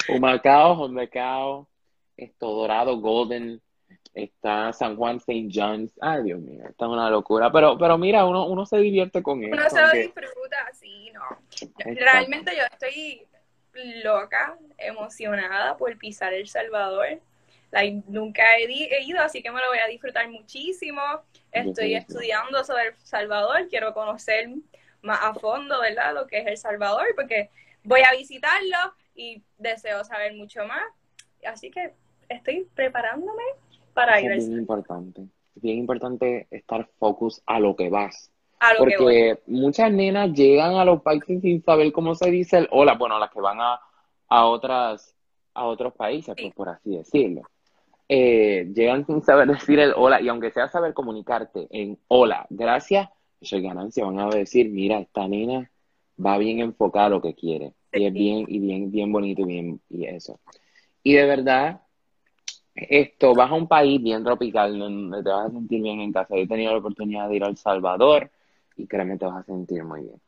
Humacao, Humacao, esto Dorado, Golden, está San Juan, St. John's. Ay, Dios mío, está una locura. Pero, pero mira, uno, uno se divierte con eso. Uno se lo disfruta, sí, no. Realmente yo estoy loca, emocionada por pisar El Salvador. nunca he, ido, así que me lo voy a disfrutar muchísimo. Estoy estudiando sobre El Salvador, quiero conocer más a fondo, ¿verdad? Lo que es El Salvador, porque voy a visitarlo y deseo saber mucho más. Así que estoy preparándome para ir. Es bien importante. Bien importante estar focus a lo que vas. Porque muchas nenas llegan a los países sin saber cómo se dice el hola. Bueno, las que van a, a otras a otros países, pues, por así decirlo. Eh, llegan sin saber decir el hola y aunque sea saber comunicarte en hola, gracias, eso es ganancia. Van a decir, mira, esta nena va bien enfocada a lo que quiere. Y es bien, y bien, bien bonito y bien, y eso. Y de verdad, esto, vas a un país bien tropical donde te vas a sentir bien en casa. Yo he tenido la oportunidad de ir a El Salvador y créeme, te vas a sentir muy bien.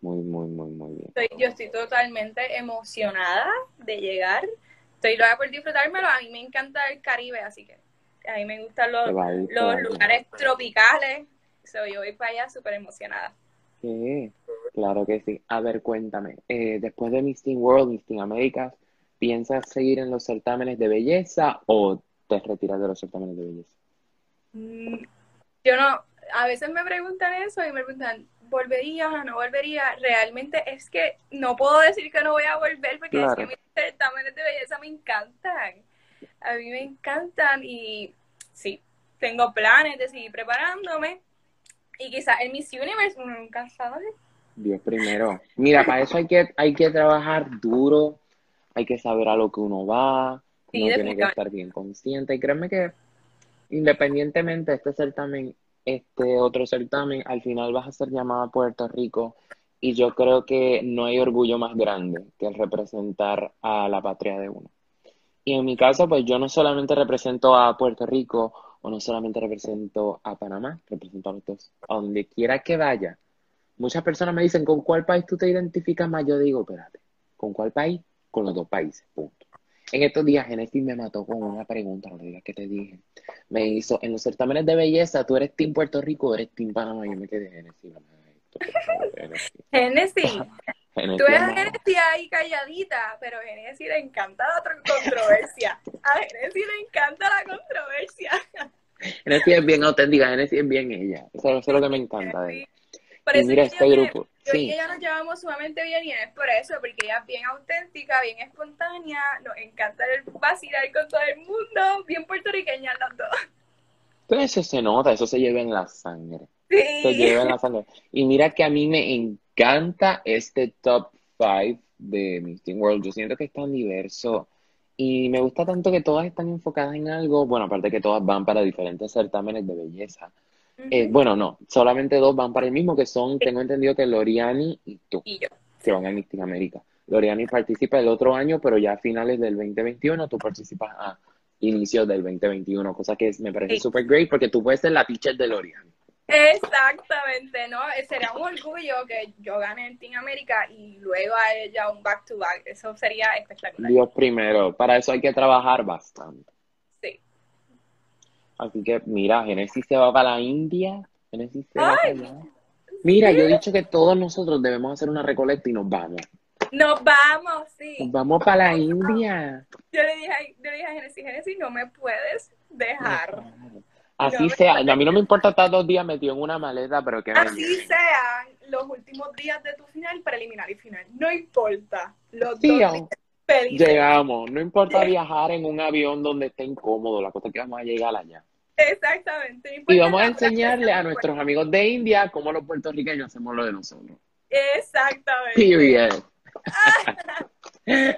Muy, muy, muy, muy bien. yo estoy totalmente emocionada de llegar. Estoy loca por disfrutármelo. A mí me encanta el Caribe, así que a mí me gustan los, los lugares tropicales. yo voy para allá súper emocionada. Sí, claro que sí. A ver, cuéntame. Eh, después de Miss Teen World, Miss Teen Américas, ¿piensas seguir en los certámenes de belleza o te retiras de los certámenes de belleza? Mm, yo no, a veces me preguntan eso y me preguntan, ¿volverías o no volvería? Realmente es que no puedo decir que no voy a volver porque es que mis certámenes de belleza me encantan. A mí me encantan y sí, tengo planes de seguir preparándome y quizás en Miss Universe uno nunca sabe. Dios primero. Mira, para eso hay que, hay que trabajar duro, hay que saber a lo que uno va, uno tiene que estar bien consciente. Y créeme que independientemente de este certamen este otro certamen, al final vas a ser llamada a Puerto Rico y yo creo que no hay orgullo más grande que el representar a la patria de uno. Y en mi caso, pues yo no solamente represento a Puerto Rico o no solamente represento a Panamá, represento a los dos. A donde quiera que vaya. Muchas personas me dicen, ¿con cuál país tú te identificas más? Yo digo, espérate, ¿con cuál país? Con los dos países, punto. En estos días Genesis me mató con una pregunta, no digas que te dije. Me hizo, en los certámenes de belleza, ¿tú eres Team Puerto Rico o eres Team Panamá? Yo me quedé Genesis. Genesis. Tú a Genesis ahí calladita, pero a Genesis le encanta la controversia. A Genesis le encanta la controversia. Genesis es bien auténtica, Genesis es bien ella. Eso, es lo que me encanta de ella. Eso mira este grupo. Yo y ella nos llevamos sumamente bien y es por eso, porque ella es bien auténtica, bien espontánea, nos encanta el vacilar con todo el mundo, bien puertorriqueña las dos. Pero eso se nota, eso se lleva en la sangre. Sí. Se lleva en la sangre. Y mira que a mí me encanta este top 5 de Miss Teen World. Yo siento que es tan diverso y me gusta tanto que todas están enfocadas en algo. Bueno, aparte que todas van para diferentes certámenes de belleza. Eh, bueno, no, solamente dos van para el mismo, que son, tengo entendido que Loriani y tú, y yo. que van a Mystic América. Loriani participa el otro año, pero ya a finales del 2021 tú participas a inicios del 2021, cosa que me parece súper great porque tú puedes ser la teacher de Loriani. Exactamente, ¿no? Sería un orgullo que yo gane en Team América y luego a ella un back to back. Eso sería espectacular. Dios primero, para eso hay que trabajar bastante. Así que, mira, Genesis se va para la India. Genesis se va para allá. Mira, yo he dicho que todos nosotros debemos hacer una recolecta y nos vamos. Nos vamos, sí. Nos vamos para la India. Yo le dije, yo le dije a Genesis, Genesis, no me puedes dejar. Así sea, a mí no me importa estar dos días metido en una maleta, pero que Así sean los últimos días de tu final, preliminar y final. No importa. Los dos Llegamos. No importa viajar en un avión donde esté incómodo, la cosa es que vamos a llegar allá. Exactamente. Y vamos a enseñarle a nuestros amigos de India cómo los puertorriqueños hacemos lo de nosotros. Exactamente. bien.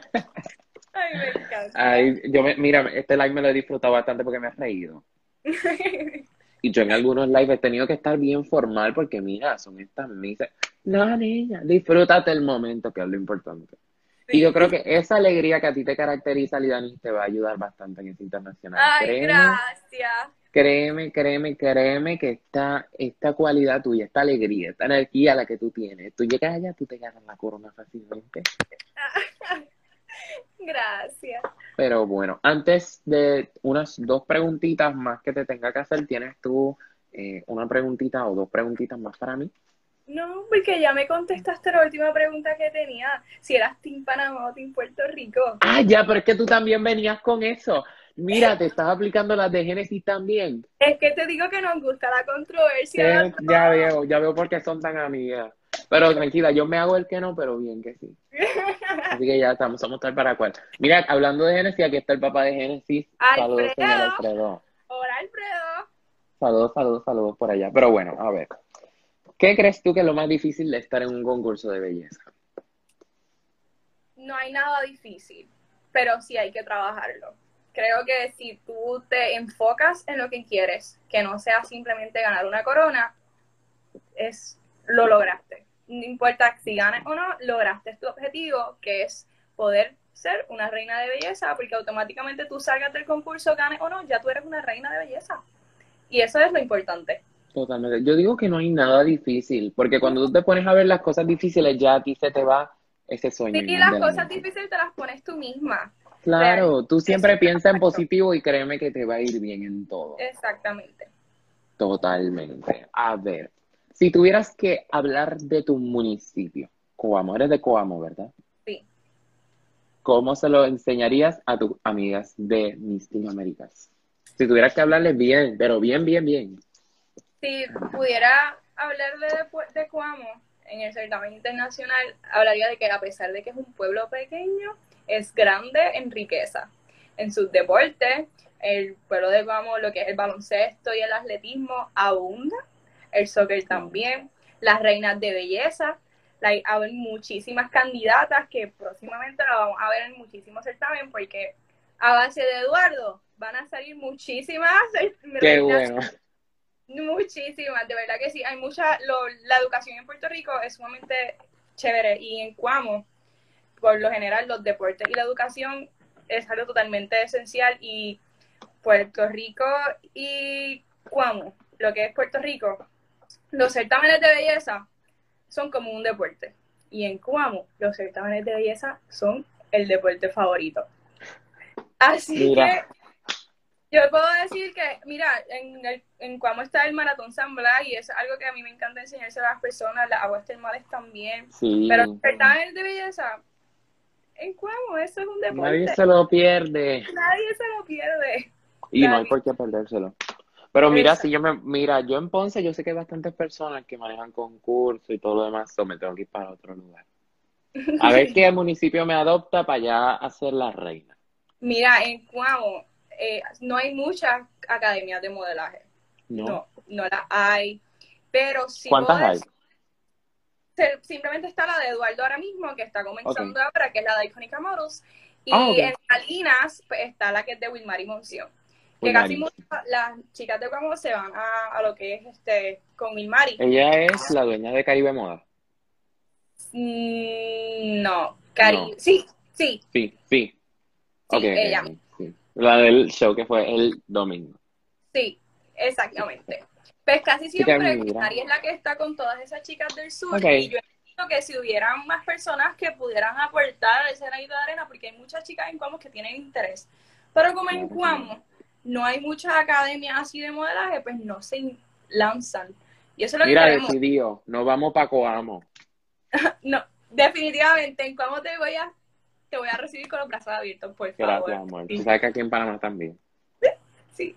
Ay, me encanta. Ay, yo me, mira, este live me lo he disfrutado bastante porque me ha reído. y yo en algunos lives he tenido que estar bien formal porque, mira, son estas misas. No, niña, disfrútate el momento, que es lo importante. Y yo creo que esa alegría que a ti te caracteriza, Lidani, te va a ayudar bastante en este internacional. Ay, gracias. Créeme, créeme, créeme que esta, esta cualidad tuya, esta alegría, esta energía la que tú tienes, tú llegas allá, tú te ganas la corona fácilmente. Gracias. Pero bueno, antes de unas dos preguntitas más que te tenga que hacer, ¿tienes tú eh, una preguntita o dos preguntitas más para mí? No, porque ya me contestaste la última pregunta que tenía, si eras Team Panamá o Team Puerto Rico. Ah, ya, pero es que tú también venías con eso. Mira, te estás aplicando las de Génesis también. Es que te digo que nos gusta la controversia. ya veo, ya veo por qué son tan amigas. Pero tranquila, yo me hago el que no, pero bien que sí. Así que ya estamos, somos tal para cual. Mira, hablando de Génesis, aquí está el papá de Génesis. Saludos, señor Alfredo. Hola, Alfredo. Saludos, saludos, saludos por allá. Pero bueno, a ver. ¿Qué crees tú que es lo más difícil de estar en un concurso de belleza? No hay nada difícil, pero sí hay que trabajarlo. Creo que si tú te enfocas en lo que quieres, que no sea simplemente ganar una corona, es lo lograste. No importa si ganes o no, lograste tu objetivo, que es poder ser una reina de belleza, porque automáticamente tú salgas del concurso, ganes o no, ya tú eres una reina de belleza. Y eso es lo importante. Totalmente. Yo digo que no hay nada difícil, porque cuando tú te pones a ver las cosas difíciles, ya a ti se te va ese sueño. Sí, y las cosas difíciles te las pones tú misma. Claro, tú siempre piensas en positivo y créeme que te va a ir bien en todo. Exactamente. Totalmente. A ver, si tuvieras que hablar de tu municipio, Coamo, eres de Coamo, ¿verdad? Sí. ¿Cómo se lo enseñarías a tus amigas de Miss Américas? Si tuvieras que hablarles bien, pero bien, bien, bien si pudiera hablar de, de Cuamo en el certamen internacional, hablaría de que a pesar de que es un pueblo pequeño, es grande en riqueza. En sus deportes, el pueblo de Cuamo, lo que es el baloncesto y el atletismo, abunda. El soccer también. Las reinas de belleza. hay muchísimas candidatas que próximamente la vamos a ver en muchísimos certámenes porque a base de Eduardo van a salir muchísimas Qué bueno. Muchísimas, de verdad que sí. Hay mucha, la educación en Puerto Rico es sumamente chévere y en Cuamo, por lo general, los deportes y la educación es algo totalmente esencial y Puerto Rico y Cuamo, lo que es Puerto Rico, los certámenes de belleza son como un deporte y en Cuamo los certámenes de belleza son el deporte favorito. Así que Yo puedo decir que, mira, en, el, en Cuamo está el Maratón San Blas y es algo que a mí me encanta enseñarse a las personas, las aguas termales también. Sí. Pero el de belleza, en Cuamo, eso es un deporte. Nadie se lo pierde. Nadie se lo pierde. Y no hay por qué perdérselo. Pero mira, si yo me, mira, yo en Ponce, yo sé que hay bastantes personas que manejan concursos y todo lo demás, so me tengo que ir para otro lugar. A ver qué municipio me adopta para ya hacer la reina. Mira, en Cuamo eh, no hay muchas academias de modelaje. No, no, las hay. Pero sí. ¿Cuántas hay? Simplemente está la de Eduardo ahora mismo, que está comenzando ahora, que es la de Iconica Models. Y Ah, en Salinas pues, está la que es de Wilmary Monción. Que casi muchas las chicas de Cuamo se van a, a lo que es este con Wilmary. Ella es la dueña de Caribe Moda. Mm, no, Cari. No. Sí, sí, Sí, sí. Ella. La del show que fue el domingo. sí, exactamente. Pues casi siempre. Wilmary es la que está con todas esas chicas del sur. Y yo entiendo que si hubieran más personas que pudieran aportar ese granito de arena, porque hay muchas chicas en Cuamo que tienen interés. Pero como en Claro que Cuamo no hay muchas academias así de modelaje, pues no se lanzan. Y eso es lo Mira, que queremos. decidió, nos vamos para Coamo. No, definitivamente, en Cuamo te voy a, te voy a recibir con los brazos abiertos, por favor. Gracias, amor. Sí. Tú sabes que aquí en Panamá también. Sí.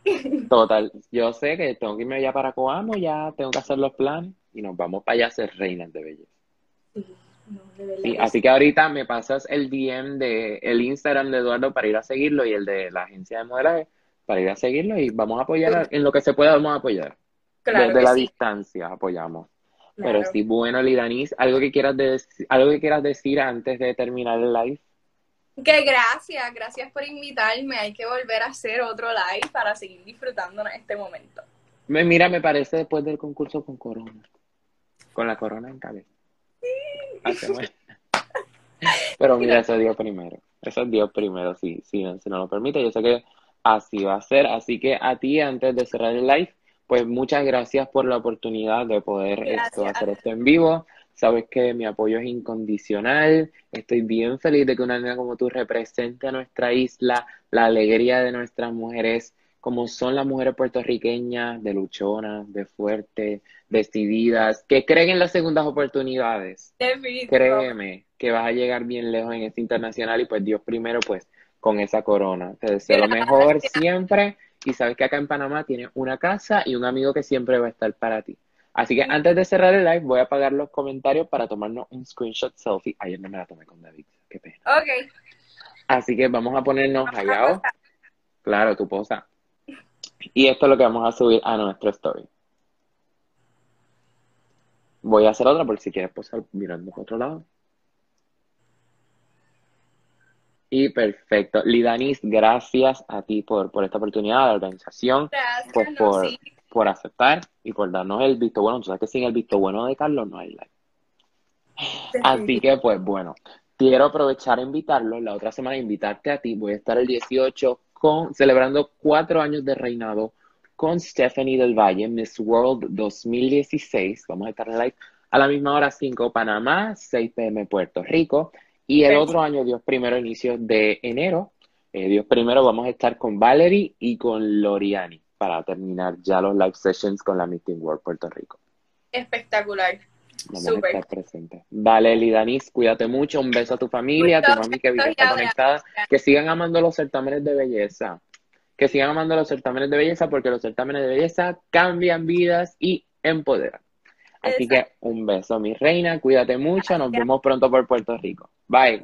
Total, yo sé que tengo que irme ya para Coamo, ya tengo que hacer los planes y nos vamos para allá a ser reinas de belleza. No, de verdad Sí, así que ahorita me pasas el DM de el Instagram de Eduardo para ir a seguirlo y el de la agencia de modelaje para ir a seguirlo y vamos a apoyar en lo que se pueda, vamos a apoyar. Claro Desde la sí, distancia apoyamos. claro. Pero sí, bueno, Lidanis, algo que quieras decir, algo que quieras decir antes de terminar el live. Que gracias, gracias por invitarme. Hay que volver a hacer otro live para seguir disfrutando en este momento. Me, mira, me parece después del concurso con Corona. Con la Corona en cabeza. Hacemos- Pero mira, eso es Dios primero. Eso es Dios primero, sí, sí, si no lo permite. Yo sé que así va a ser. Así que a ti, antes de cerrar el live, pues muchas gracias por la oportunidad de poder esto, hacer esto en vivo. Sabes que mi apoyo es incondicional. Estoy bien feliz de que una nena como tú represente a nuestra isla, la alegría de nuestras mujeres, como son las mujeres puertorriqueñas, de luchonas, de fuertes, decididas, que creen en las segundas oportunidades. Definitivo. Créeme que vas a llegar bien lejos en este internacional y pues Dios primero pues con esa corona. Te deseo lo mejor siempre y sabes que acá en Panamá tienes una casa y un amigo que siempre va a estar para ti. Así que antes de cerrar el live voy a apagar los comentarios para tomarnos un screenshot selfie. Ayer no me la tomé con David, qué pena. Ok. Así que vamos a ponernos allá. Claro, tu posa. Y esto es lo que vamos a subir a nuestro story. Voy a hacer otra por si quieres posar mirando por otro lado. Y perfecto. Lidanis, gracias a ti por, por esta oportunidad, a la organización, Gracias. pues por, sí. Por aceptar y por darnos el visto bueno. Tú sabes que sin el visto bueno de Carlos no hay live. Así que, pues bueno, quiero aprovechar a invitarlos. La otra semana, invitarte a ti. Voy a estar el 18 con, celebrando cuatro años de reinado con Stephanie del Valle, Miss World 2016. Vamos a estar en live a la misma hora, 5 Panamá, 6 pm Puerto Rico. Y el otro año, Dios primero, inicio de enero. eh, Dios primero, vamos a estar con Valerie y con Loriani para terminar ya los live sessions con la Meeting World Puerto Rico. Espectacular. Vamos Súper. a estar presentes. Dale, Lidanis, cuídate mucho. Un beso a tu familia, a tu mami que está conectada. Que sigan amando los certámenes de belleza. Que sigan amando los certámenes de belleza porque los certámenes de belleza cambian vidas y empoderan. Así que un beso, mi reina. Cuídate mucho. Nos vemos pronto por Puerto Rico. Bye.